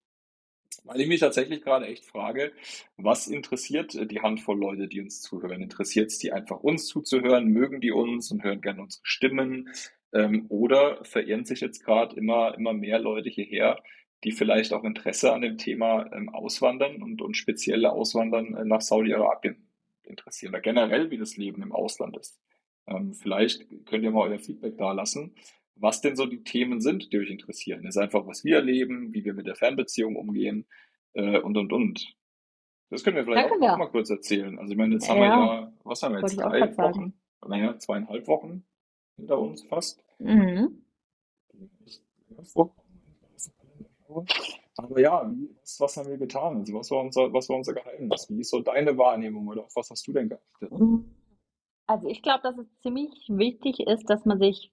Weil ich mich tatsächlich gerade echt frage, was interessiert äh, die Handvoll Leute, die uns zuhören? Interessiert es die einfach uns zuzuhören? Mögen die uns und hören gerne unsere Stimmen? Ähm, oder verirren sich jetzt gerade immer, immer mehr Leute hierher, die vielleicht auch Interesse an dem Thema ähm, Auswandern und, und speziell Auswandern äh, nach Saudi-Arabien interessieren oder generell, wie das Leben im Ausland ist? Ähm, vielleicht könnt ihr mal euer Feedback da lassen was denn so die Themen sind, die euch interessieren. ist einfach, was wir erleben, wie wir mit der Fernbeziehung umgehen äh, und, und, und. Das können wir vielleicht auch, auch wir. mal kurz erzählen. Also ich meine, jetzt haben wir Ja, ja, was haben wir jetzt, drei Wochen, naja, zweieinhalb Wochen hinter uns fast. Mhm. Aber ja, was, was haben wir getan? Also was war unser, was war unser Geheimnis? Wie ist so deine Wahrnehmung oder auf was hast du denn geachtet? Also ich glaube, dass es ziemlich wichtig ist, dass man sich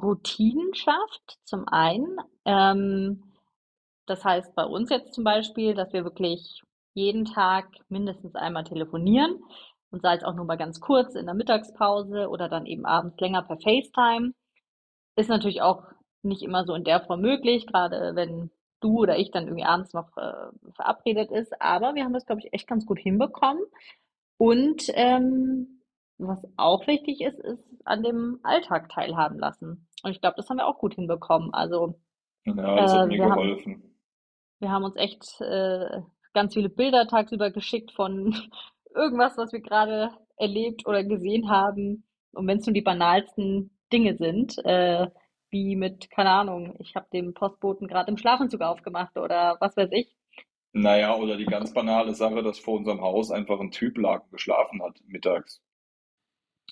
Routinen schafft. Zum einen, ähm, das heißt bei uns jetzt zum Beispiel, dass wir wirklich jeden Tag mindestens einmal telefonieren und sei es auch nur mal ganz kurz in der Mittagspause oder dann eben abends länger per FaceTime. Ist natürlich auch nicht immer so in der Form möglich, gerade wenn du oder ich dann irgendwie abends noch äh, verabredet ist. Aber wir haben das, glaube ich, echt ganz gut hinbekommen. Und ähm, was auch wichtig ist, ist an dem Alltag teilhaben lassen. Und ich glaube, das haben wir auch gut hinbekommen. Also Ja, das hat äh, mir wir haben, geholfen. wir haben uns echt äh, ganz viele Bilder tagsüber geschickt von irgendwas, was wir gerade erlebt oder gesehen haben. Und wenn es nur die banalsten Dinge sind, äh, wie mit, keine Ahnung, ich habe dem Postboten gerade im Schlafentzug aufgemacht oder was weiß ich. Naja, oder die ganz banale Sache, dass vor unserem Haus einfach ein Typ lag und geschlafen hat mittags.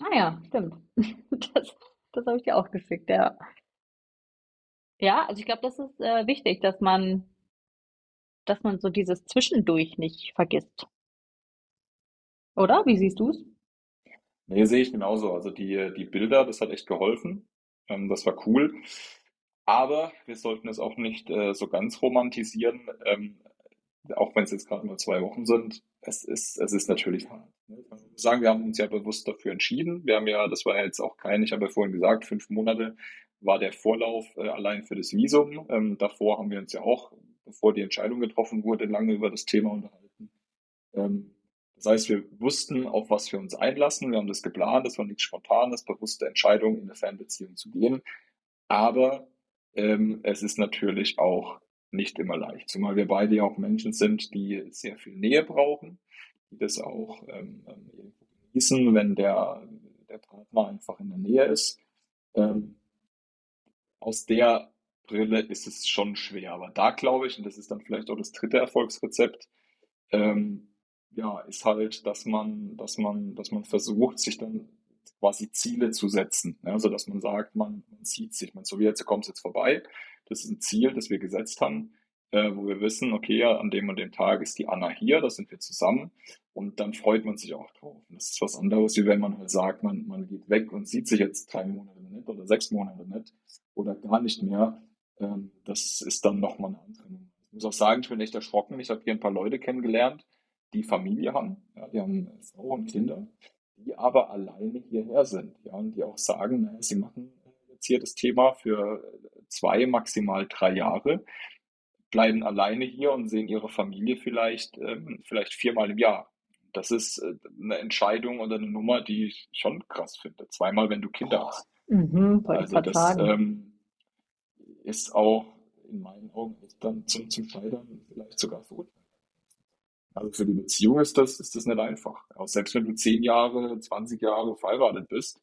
Ah ja, stimmt. Das, das habe ich dir auch geschickt, ja. Ja, also ich glaube, das ist äh, wichtig, dass man, dass man so dieses Zwischendurch nicht vergisst. Oder? Wie siehst du es? Nee, sehe ich genauso. Also die, die Bilder, das hat echt geholfen. Ähm, das war cool. Aber wir sollten es auch nicht äh, so ganz romantisieren, ähm, auch wenn es jetzt gerade nur zwei Wochen sind. Es ist, es ist natürlich hart. Ne? Sagen, wir haben uns ja bewusst dafür entschieden. Wir haben ja, das war ja jetzt auch kein, ich habe ja vorhin gesagt, fünf Monate war der Vorlauf äh, allein für das Visum. Ähm, davor haben wir uns ja auch, bevor die Entscheidung getroffen wurde, lange über das Thema unterhalten. Ähm, das heißt, wir wussten, auf was wir uns einlassen. Wir haben das geplant. Das war nichts Spontanes, bewusste Entscheidung, in eine Fernbeziehung zu gehen. Aber ähm, es ist natürlich auch nicht immer leicht, zumal wir beide ja auch Menschen sind, die sehr viel Nähe brauchen, die das auch ähm, ähm, genießen, wenn der, der Partner einfach in der Nähe ist. Ähm, aus der Brille ist es schon schwer. Aber da glaube ich, und das ist dann vielleicht auch das dritte Erfolgsrezept, ähm, ja, ist halt, dass man, dass man, dass man versucht, sich dann quasi Ziele zu setzen. Also dass man sagt, man, man sieht sich, man so wie jetzt, kommst jetzt vorbei. Das ist ein Ziel, das wir gesetzt haben. Äh, wo wir wissen, okay, ja, an dem und dem Tag ist die Anna hier, da sind wir zusammen und dann freut man sich auch drauf. Und das ist was anderes, wie wenn man halt sagt, man, man geht weg und sieht sich jetzt drei Monate nicht oder sechs Monate nicht oder gar nicht mehr. Ähm, das ist dann nochmal eine andere Nummer. Ich muss auch sagen, ich bin echt erschrocken. Ich habe hier ein paar Leute kennengelernt, die Familie haben, ja, die haben Frau und Kinder, die aber alleine hierher sind, ja, und die auch sagen, naja, sie machen jetzt hier das Thema für zwei, maximal drei Jahre bleiben alleine hier und sehen ihre Familie vielleicht, ähm, vielleicht viermal im Jahr. Das ist äh, eine Entscheidung oder eine Nummer, die ich schon krass finde. Zweimal, wenn du Kinder hast. Mhm, Also das ähm, ist auch in meinen Augen echt dann zum, zum Scheitern vielleicht sogar verurteilt. Also für die Beziehung ist das, ist das nicht einfach. Auch selbst wenn du zehn Jahre, 20 Jahre verheiratet bist,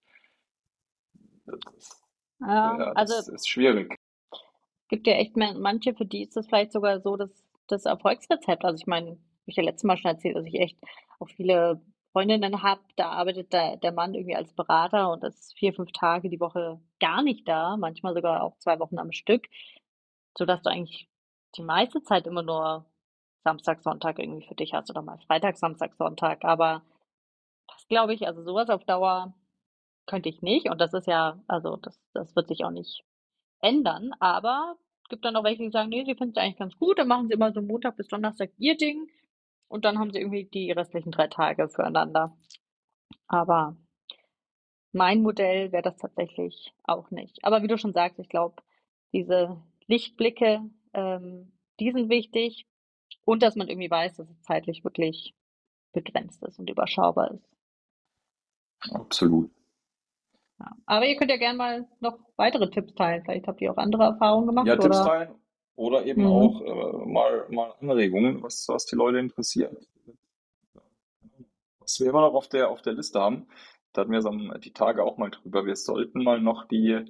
das, ist- Ja, ja, also das ist schwierig. Gibt ja echt man- manche, für die ist das vielleicht sogar so das, das Erfolgsrezept. Also ich meine, ich ja letztes Mal schon erzählt, dass ich echt auch viele Freundinnen habe, da arbeitet der, der Mann irgendwie als Berater und ist vier, fünf Tage die Woche gar nicht da, manchmal sogar auch zwei Wochen am Stück, sodass du eigentlich die meiste Zeit immer nur Samstag, Sonntag irgendwie für dich hast oder mal Freitag, Samstag, Sonntag. Aber das glaube ich, also sowas auf Dauer könnte ich nicht. Und das ist ja, also das, das wird sich auch nicht ändern. Aber es gibt dann auch welche, die sagen, nee, sie finden es eigentlich ganz gut. Dann machen sie immer so Montag bis Donnerstag ihr Ding. Und dann haben sie irgendwie die restlichen drei Tage füreinander. Aber mein Modell wäre das tatsächlich auch nicht. Aber wie du schon sagst, ich glaube, diese Lichtblicke, ähm, die sind wichtig. Und dass man irgendwie weiß, dass es zeitlich wirklich begrenzt ist und überschaubar ist. Absolut. Ja. Aber ihr könnt ja gerne mal noch weitere Tipps teilen. Vielleicht habt ihr auch andere Erfahrungen gemacht, Ja, Tipps oder? teilen oder eben Mhm. auch äh, mal, mal Anregungen, was, was die Leute interessiert. Was wir immer noch auf der, auf der Liste haben, da hatten wir so am- die Tage auch mal drüber. Wir sollten mal noch die,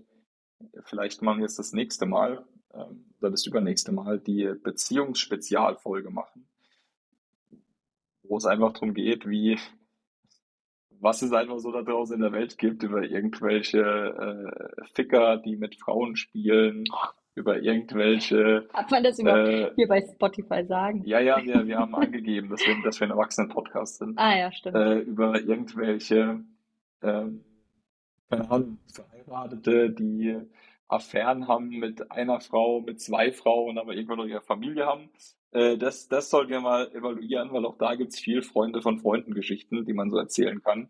vielleicht machen wir es das nächste Mal ähm, oder das übernächste Mal, die Beziehungsspezialfolge machen, wo es einfach darum geht, wie, was es einfach so da draußen in der Welt gibt, über irgendwelche äh, Ficker, die mit Frauen spielen, über irgendwelche Darf man das überhaupt äh, hier bei Spotify sagen? ja, ja, wir, wir haben angegeben, dass wir, dass wir ein Erwachsenen-Podcast sind, Ah ja, stimmt. äh, über irgendwelche, ähm, keine Ahnung, Verheiratete, die Affären haben mit einer Frau, mit zwei Frauen, aber irgendwann noch ihre Familie haben. Äh, das, das sollten wir mal evaluieren, weil auch da gibt's viel Freunde von Freunden-Geschichten, die man so erzählen kann,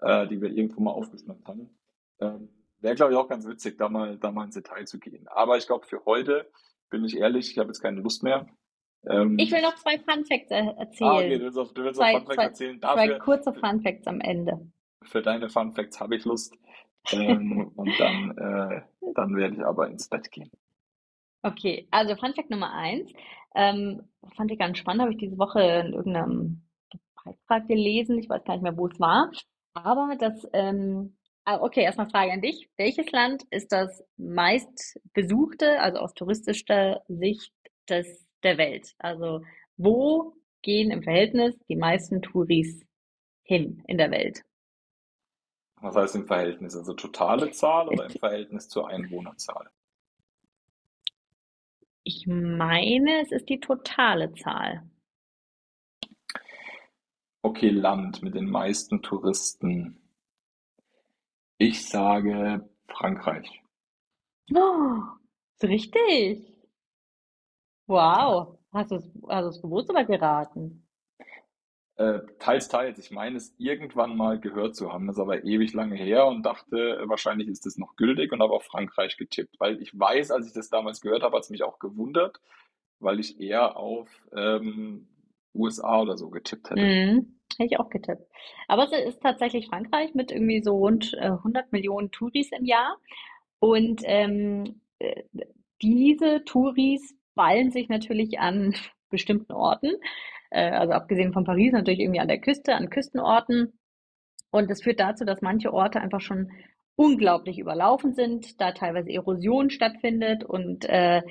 äh, die wir irgendwo mal aufgeschnappt haben. Ähm, Wäre, glaube ich, auch ganz witzig, da mal, da mal ins Detail zu gehen. Aber ich glaube, für heute, bin ich ehrlich, ich habe jetzt keine Lust mehr. Ähm, Ich will noch zwei Fun Facts er Ah, okay, du erzählen. willst auf, du willst Zwei, Fun Facts zwei, erzählen. zwei Dafür, kurze Fun Facts am Ende. für deine Fun Facts habe ich Lust. Ähm, und dann, äh, dann werde ich aber ins Bett gehen. Okay, also Fun Fact Nummer eins. Ähm, fand ich ganz spannend, habe ich diese Woche in irgendeinem Beitrag gelesen. Ich weiß gar nicht mehr, wo es war. Aber das, ähm, ah, okay, erstmal Frage an dich. Welches Land ist das meistbesuchte, also aus touristischer Sicht des, der Welt? Also wo gehen im Verhältnis die meisten Touris hin in der Welt? Was heißt im Verhältnis? Also totale Zahl oder im Verhältnis zur Einwohnerzahl? Ich meine, es ist die totale Zahl. Okay, Land mit den meisten Touristen. Ich sage Frankreich. Oh, ist richtig. Wow. Hast du es, gewusst oder geraten? Äh, teils, teils. Ich meine, es irgendwann mal gehört zu haben, das ist aber ewig lange her und dachte, äh, wahrscheinlich ist das noch gültig und habe auf Frankreich getippt, weil ich weiß, als ich das damals gehört habe, hat es mich auch gewundert, weil ich eher auf ähm, USA oder so getippt hätte. Mhm. Hätte ich auch getippt. Aber es ist tatsächlich Frankreich mit irgendwie so rund äh, 100 Millionen Touris im Jahr. Und ähm, äh, diese Touris ballen sich natürlich an bestimmten Orten. Äh, also abgesehen von Paris natürlich irgendwie an der Küste, an Küstenorten. Und das führt dazu, dass manche Orte einfach schon unglaublich überlaufen sind, da teilweise Erosion stattfindet und äh,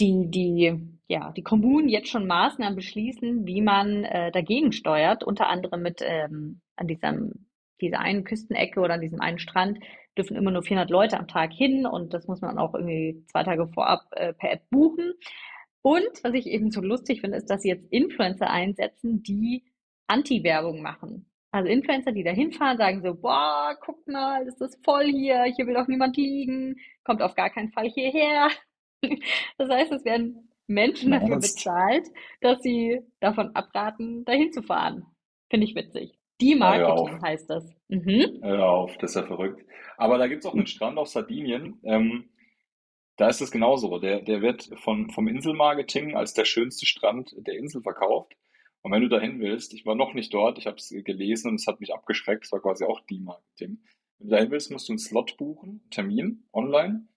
die, die, ja, die Kommunen jetzt schon Maßnahmen beschließen, wie man äh, dagegen steuert, unter anderem mit ähm, an diesem, dieser einen Küstenecke oder an diesem einen Strand dürfen immer nur 400 Leute am Tag hin und das muss man auch irgendwie zwei Tage vorab äh, per App buchen. Und was ich eben so lustig finde, ist, dass sie jetzt Influencer einsetzen, die Anti-Werbung machen. Also Influencer, die da hinfahren, sagen so, boah, guck mal, ist das voll hier, hier will doch niemand liegen, kommt auf gar keinen Fall hierher. Das heißt, es werden Menschen dafür bezahlt, dass sie davon abraten, dahin zu fahren. Finde ich witzig. Die Marketing heißt das. Mhm. Hör auf, das ist ja verrückt. Aber da gibt es auch einen Strand auf Sardinien. Ähm, da ist es genauso. Der, der wird von, vom Inselmarketing als der schönste Strand der Insel verkauft. Und wenn du dahin willst, ich war noch nicht dort, ich habe es gelesen und es hat mich abgeschreckt, es war quasi auch die Marketing. Wenn du dahin willst, musst du einen Slot buchen, Termin, online.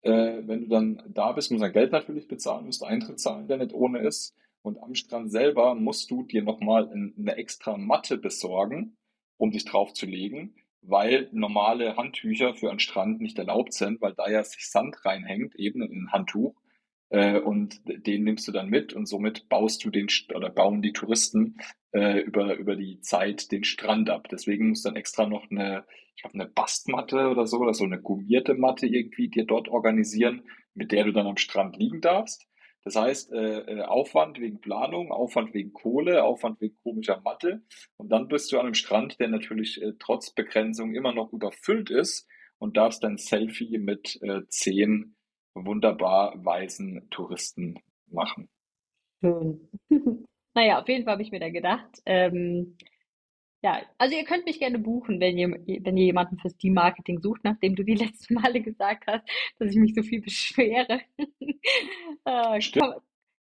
Äh, wenn du dann da bist, musst du dein Geld natürlich bezahlen, musst du Eintritt zahlen, der nicht ohne ist. Und am Strand selber musst du dir nochmal eine extra Matte besorgen, um dich drauf zu legen weil normale Handtücher für einen Strand nicht erlaubt sind, weil da ja sich Sand reinhängt, eben in ein Handtuch. Äh, und den nimmst du dann mit und somit baust du den oder bauen die Touristen äh, über, über die Zeit den Strand ab. Deswegen muss dann extra noch eine, ich habe eine Bastmatte oder so, oder so eine gummierte Matte irgendwie dir dort organisieren, mit der du dann am Strand liegen darfst. Das heißt, äh, äh, Aufwand wegen Planung, Aufwand wegen Kohle, Aufwand wegen komischer Mathe. Und dann bist du an einem Strand, der natürlich äh, trotz Begrenzung immer noch überfüllt ist und darfst dein Selfie mit äh, zehn wunderbar weißen Touristen machen. Schön. naja, auf jeden Fall habe ich mir da gedacht, ähm, ja, also ihr könnt mich gerne buchen, wenn ihr, wenn ihr jemanden fürs Team-Marketing sucht, nachdem du die letzten Male gesagt hast, dass ich mich so viel beschwere. äh,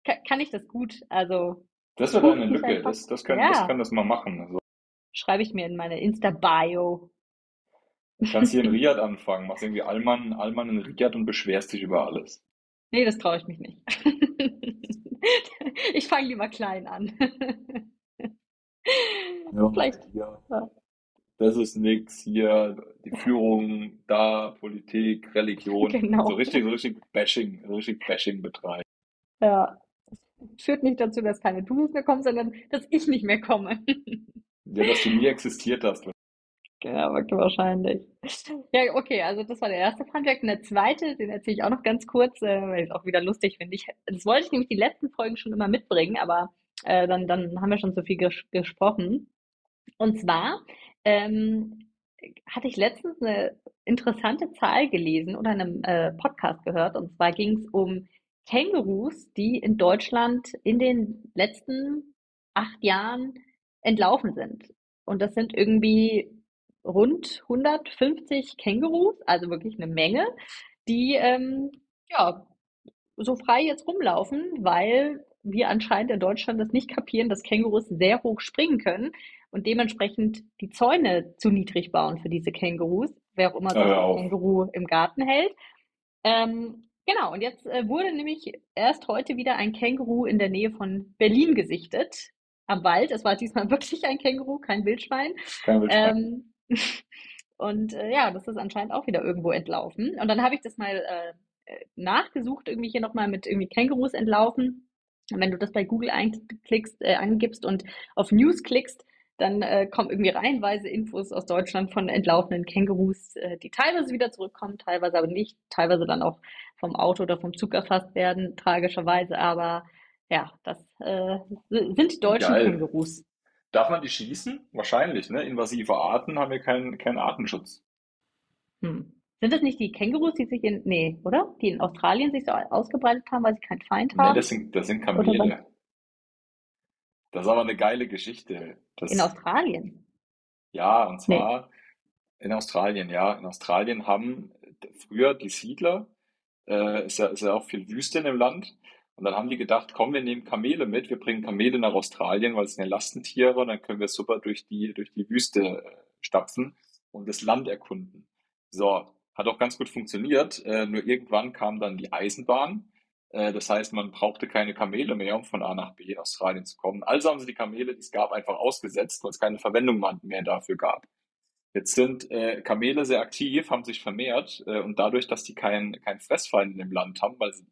kann, kann, ich das gut? Also. Das wäre eine Lücke, das, das, kann, ja. das kann das mal machen. Also. Schreibe ich mir in meine Insta-Bio. Du kannst hier in Riyadh anfangen, machst irgendwie Allmann, Allmann in Riyadh und beschwerst dich über alles. Nee, das traue ich mich nicht. ich fange lieber klein an. Ja, Vielleicht. Ja. ja. Das ist nix hier, die Führung da, Politik, Religion. Genau. So richtig, so richtig Bashing, so richtig Bashing betreiben. Ja. Das führt nicht dazu, dass keine Tools mehr kommen, sondern dass ich nicht mehr komme. ja, dass du nie existiert hast. Genau, wahrscheinlich. Ja, okay, also das war der erste Funfact. Und der zweite, den erzähle ich auch noch ganz kurz, äh, weil ich es auch wieder lustig finde. Ich, das wollte ich nämlich die letzten Folgen schon immer mitbringen, aber äh, dann, dann haben wir schon so viel ges gesprochen. Und zwar ähm, hatte ich letztens eine interessante Zahl gelesen oder in einem äh, Podcast gehört. Und zwar ging es um Kängurus, die in Deutschland in den letzten acht Jahren entlaufen sind. Und das sind irgendwie rund 150 Kängurus, also wirklich eine Menge, die ähm, ja so frei jetzt rumlaufen, weil wir anscheinend in Deutschland das nicht kapieren, dass Kängurus sehr hoch springen können und dementsprechend die Zäune zu niedrig bauen für diese Kängurus, wer auch immer so ein Känguru im Garten hält. Ähm, genau, und jetzt äh, wurde nämlich erst heute wieder ein Känguru in der Nähe von Berlin gesichtet, am Wald. Es war diesmal wirklich ein Känguru, kein Wildschwein. Kein Wildschwein. Ähm, und äh, ja, das ist anscheinend auch wieder irgendwo entlaufen. Und dann habe ich das mal äh, nachgesucht, irgendwie hier nochmal mit irgendwie Kängurus entlaufen. Und wenn du das bei Google einklickst, äh, angibst und auf News klickst, dann äh, kommen irgendwie reihenweise Infos aus Deutschland von entlaufenen Kängurus, äh, die teilweise wieder zurückkommen, teilweise aber nicht, teilweise dann auch vom Auto oder vom Zug erfasst werden, tragischerweise. Aber ja, das äh, sind deutsche Geil. Kängurus. Darf man die schießen? Wahrscheinlich, ne? Invasive Arten haben wir keinen keinen Artenschutz. Hm. Sind das nicht die Kängurus, die sich in, nee, oder? Die in Australien sich so ausgebreitet haben, weil sie keinen Feind haben? Nee, das sind, das sind Kamele. Das ist aber eine geile Geschichte. Das, in Australien? Ja, und zwar nee. in Australien, ja. In Australien haben früher die Siedler, äh, ist, ja, ist ja auch viel Wüste in dem Land, und dann haben die gedacht, komm, wir nehmen Kamele mit, wir bringen Kamele nach Australien, weil es sind ja Lastentiere und dann können wir super durch die, durch die Wüste äh, stapfen und das Land erkunden. So, hat auch ganz gut funktioniert, äh, nur irgendwann kam dann die Eisenbahn. Äh, das heißt, man brauchte keine Kamele mehr, um von A nach B in Australien zu kommen. Also haben sie die Kamele, die es gab, einfach ausgesetzt, weil es keine Verwendung mehr dafür gab. Jetzt sind äh, Kamele sehr aktiv, haben sich vermehrt äh, und dadurch, dass die keinen kein Fressfeind in dem Land haben, weil es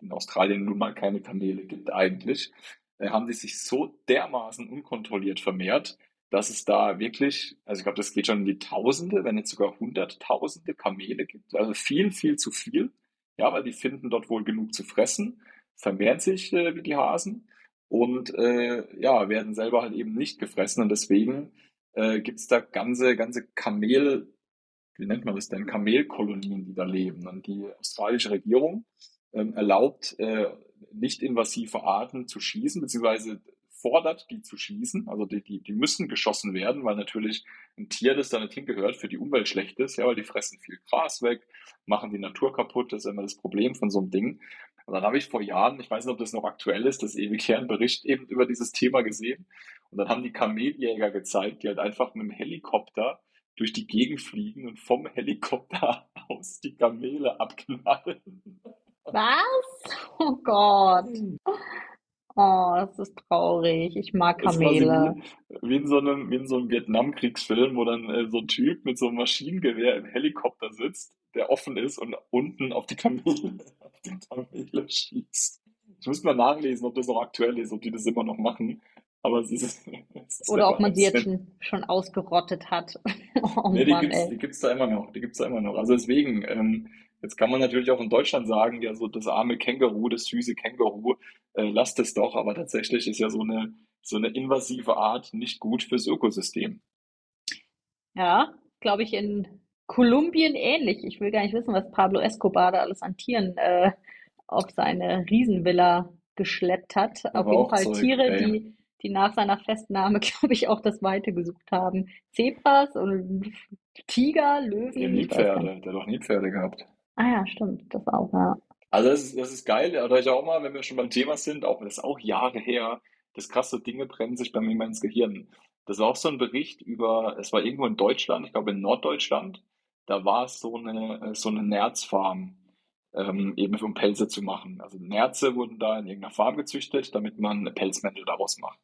in Australien nun mal keine Kamele gibt eigentlich, äh, haben die sich so dermaßen unkontrolliert vermehrt, dass es da wirklich, also ich glaube, das geht schon in die Tausende, wenn nicht sogar Hunderttausende Kamele gibt. Also viel, viel zu viel. Ja, weil die finden dort wohl genug zu fressen, vermehren sich äh, wie die Hasen und äh, ja, werden selber halt eben nicht gefressen. Und deswegen äh, gibt es da ganze, ganze Kamel, wie nennt man das denn, Kamelkolonien, die da leben. Und die australische Regierung ähm, erlaubt, äh, nicht invasive Arten zu schießen, beziehungsweise fordert, die zu schießen. Also die, die, die müssen geschossen werden, weil natürlich ein Tier, das da nicht hingehört, für die Umwelt schlecht ist, ja, weil die fressen viel Gras weg, machen die Natur kaputt, das ist immer das Problem von so einem Ding. Und dann habe ich vor Jahren, ich weiß nicht, ob das noch aktuell ist, das ewig her, einen Bericht eben über dieses Thema gesehen. Und dann haben die Kameljäger gezeigt, die halt einfach mit dem Helikopter durch die Gegend fliegen und vom Helikopter aus die Kamele abknallen. Was? Oh Gott. Oh, das ist traurig. Ich mag Kamele. wie, wie in so einem, wie in so einem Vietnamkriegsfilm, wo dann äh, so ein Typ mit so einem Maschinengewehr im Helikopter sitzt, der offen ist und unten auf die Kamele, auf die Kamele schießt. Ich muss mal nachlesen, ob das noch aktuell ist, ob die das immer noch machen. Aber es ist, es ist der Oder ob man sie jetzt schon, schon ausgerottet hat. Oh Ne, die Mann, gibt's, ey. die gibt's da immer noch, die gibt's da immer noch. Also deswegen, ähm, jetzt kann man natürlich auch in Deutschland sagen, ja, so das arme Känguru, das süße Känguru, äh, lasst es doch, aber tatsächlich ist ja so eine, so eine invasive Art nicht gut fürs Ökosystem. Ja, glaube ich, in Kolumbien ähnlich. Ich will gar nicht wissen, was Pablo Escobar da alles an Tieren äh, auf seine Riesenvilla geschleppt hat. Auf jeden Fall Tiere, ey. die, die nach seiner Festnahme, glaube ich, auch das Weite gesucht haben. Zebras und Tiger, Löwen, nicht. Nilpferde, der hat doch Nilpferde gehabt. Ah ja, stimmt, das auch, ja. Also das ist, das ist geil, da ich auch mal, wenn wir schon beim Thema sind, auch das ist auch Jahre her, das krasse Dinge brennen sich bei mir immer ins Gehirn. Das war auch so ein Bericht über, es war irgendwo in Deutschland, ich glaube in Norddeutschland, da war es so eine, so eine Nerzfarm, ähm, eben um Pelze zu machen. Also Nerze wurden da in irgendeiner Farm gezüchtet, damit man Pelzmäntel daraus macht.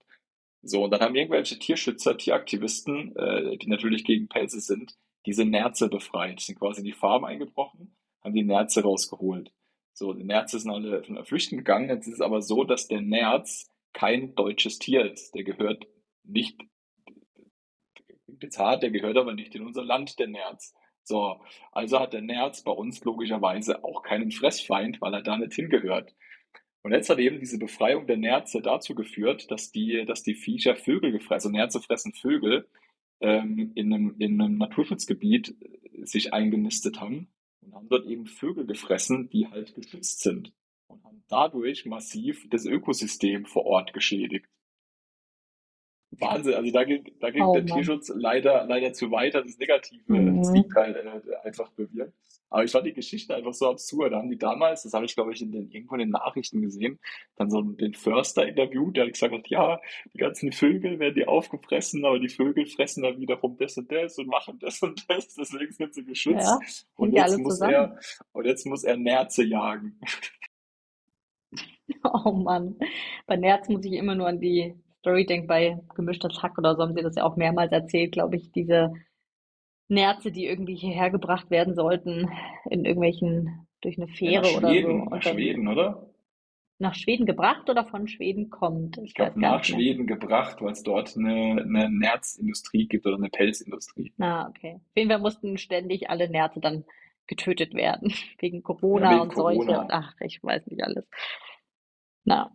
So, und dann haben irgendwelche Tierschützer, Tieraktivisten, äh, die natürlich gegen Pelze sind, diese Nerze befreit, sind quasi in die Farm eingebrochen, haben die Nerze rausgeholt. So, die Nerze sind alle flüchten gegangen. Jetzt ist es aber so, dass der Nerz kein deutsches Tier ist. Der gehört nicht, hart, der gehört aber nicht in unser Land, der Nerz. So, also hat der Nerz bei uns logischerweise auch keinen Fressfeind, weil er da nicht hingehört. Und jetzt hat eben diese Befreiung der Nerze dazu geführt, dass die, dass die Viecher Vögel gefressen, also Nerze fressen Vögel, ähm, in einem, in einem Naturschutzgebiet äh, sich eingenistet haben und haben dort eben Vögel gefressen, die halt geschützt sind und haben dadurch massiv das Ökosystem vor Ort geschädigt. Wahnsinn, also da ging, da ging Oh der. Tierschutz leider, leider zu weit, hat das Negative, das Mhm. Gegenteil äh, einfach bewirkt. Aber ich fand die Geschichte einfach so absurd. Da haben die damals, das habe ich glaube ich in den, irgendwo in den Nachrichten gesehen, dann so den Förster interviewt, der hat gesagt, hat, ja, die ganzen Vögel werden die aufgefressen, aber die Vögel fressen dann wiederum das und das und machen das und das, deswegen sind sie geschützt. Ja, Und jetzt muss zusammen. er, und jetzt muss er Nerze jagen. Oh Mann. Bei Nerz muss ich immer nur an die Story denken, bei Gemischtes Hack oder so haben sie das ja auch mehrmals erzählt, glaube ich, diese Nerze, die irgendwie hierher gebracht werden sollten, in irgendwelchen, durch eine Ja, nach Fähre oder so. Schweden, nach Und Schweden, oder? nach Schweden gebracht oder von Schweden kommt. Ich Ich glaube, nach. Schweden gebracht, weil es dort eine, eine Nerzindustrie gibt oder eine Pelzindustrie. Ah, okay. Auf jeden Fall mussten ständig alle Nerze dann getötet werden, wegen Ja, Corona wegen und Seuche und Corona. ach, ich weiß nicht alles. Na,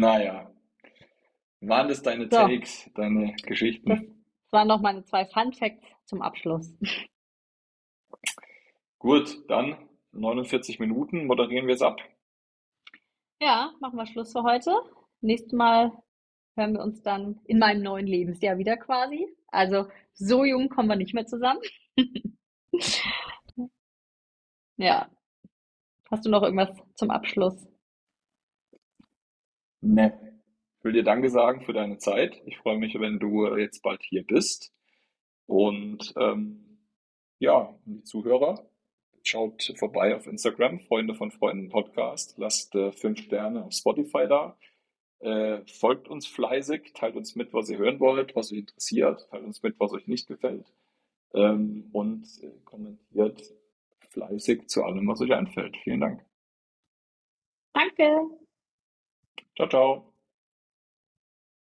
Naja, waren das deine so, Takes, deine das Geschichten? waren noch meine zwei Fun Facts zum Abschluss. Gut, dann 49 Minuten, moderieren wir es ab. Ja, machen wir Schluss für heute. Nächstes Mal hören wir uns dann in meinem neuen Lebensjahr wieder quasi. Also so jung kommen wir nicht mehr zusammen. Ja, hast du noch irgendwas zum Abschluss? Ne. Ich will dir Danke sagen für deine Zeit. Ich freue mich, wenn du jetzt bald hier bist. Und ähm, ja, die Zuhörer, schaut vorbei auf Instagram, Freunde von Freunden Podcast. Lasst äh, fünf Sterne auf Spotify da. Äh, folgt uns fleißig, teilt uns mit, was ihr hören wollt, was euch interessiert, teilt uns mit, was euch nicht gefällt. Ähm, und äh, kommentiert fleißig zu allem, was euch einfällt. Vielen Dank. Danke. Ciao, ciao.